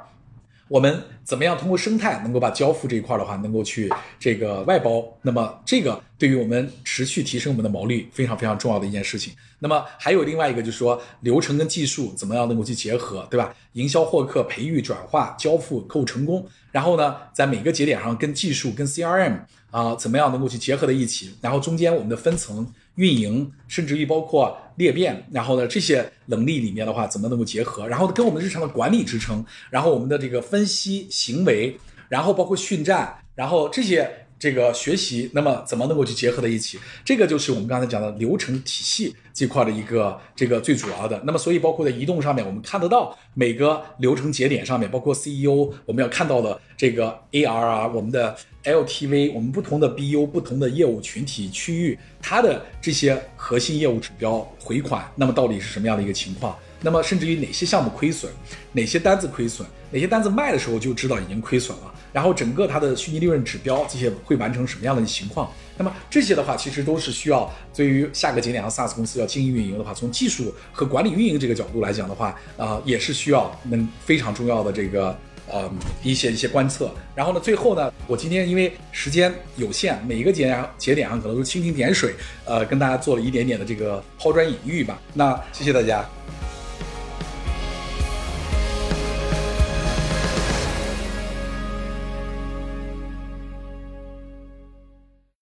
我们怎么样通过生态能够把交付这一块的话，能够去这个外包？那么这个对于我们持续提升我们的毛利非常非常重要的一件事情。那么还有另外一个就是说流程跟技术怎么样能够去结合，对吧？营销获客、培育、转化、交付、客户成功，然后呢，在每个节点上跟技术跟 CRM 啊怎么样能够去结合在一起？然后中间我们的分层。运营，甚至于包括裂变，然后呢，这些能力里面的话，怎么能够结合？然后跟我们日常的管理支撑，然后我们的这个分析行为，然后包括训战，然后这些。这个学习，那么怎么能够去结合在一起？这个就是我们刚才讲的流程体系这块的一个这个最主要的。那么，所以包括在移动上面，我们看得到每个流程节点上面，包括 CEO，我们要看到的这个 ARR，我们的 LTV，我们不同的 BU，不同的业务群体区域，它的这些核心业务指标回款，那么到底是什么样的一个情况？那么，甚至于哪些项目亏损，哪些单子亏损，哪些单子卖的时候就知道已经亏损了。然后整个它的虚拟利润指标这些会完成什么样的情况？那么这些的话，其实都是需要对于下个节点上 SaaS 公司要经营运营的话，从技术和管理运营这个角度来讲的话，啊，也是需要能非常重要的这个呃一些一些观测。然后呢，最后呢，我今天因为时间有限，每一个节点节点上可能都蜻蜓点水，呃，跟大家做了一点点的这个抛砖引玉吧。那谢谢大家。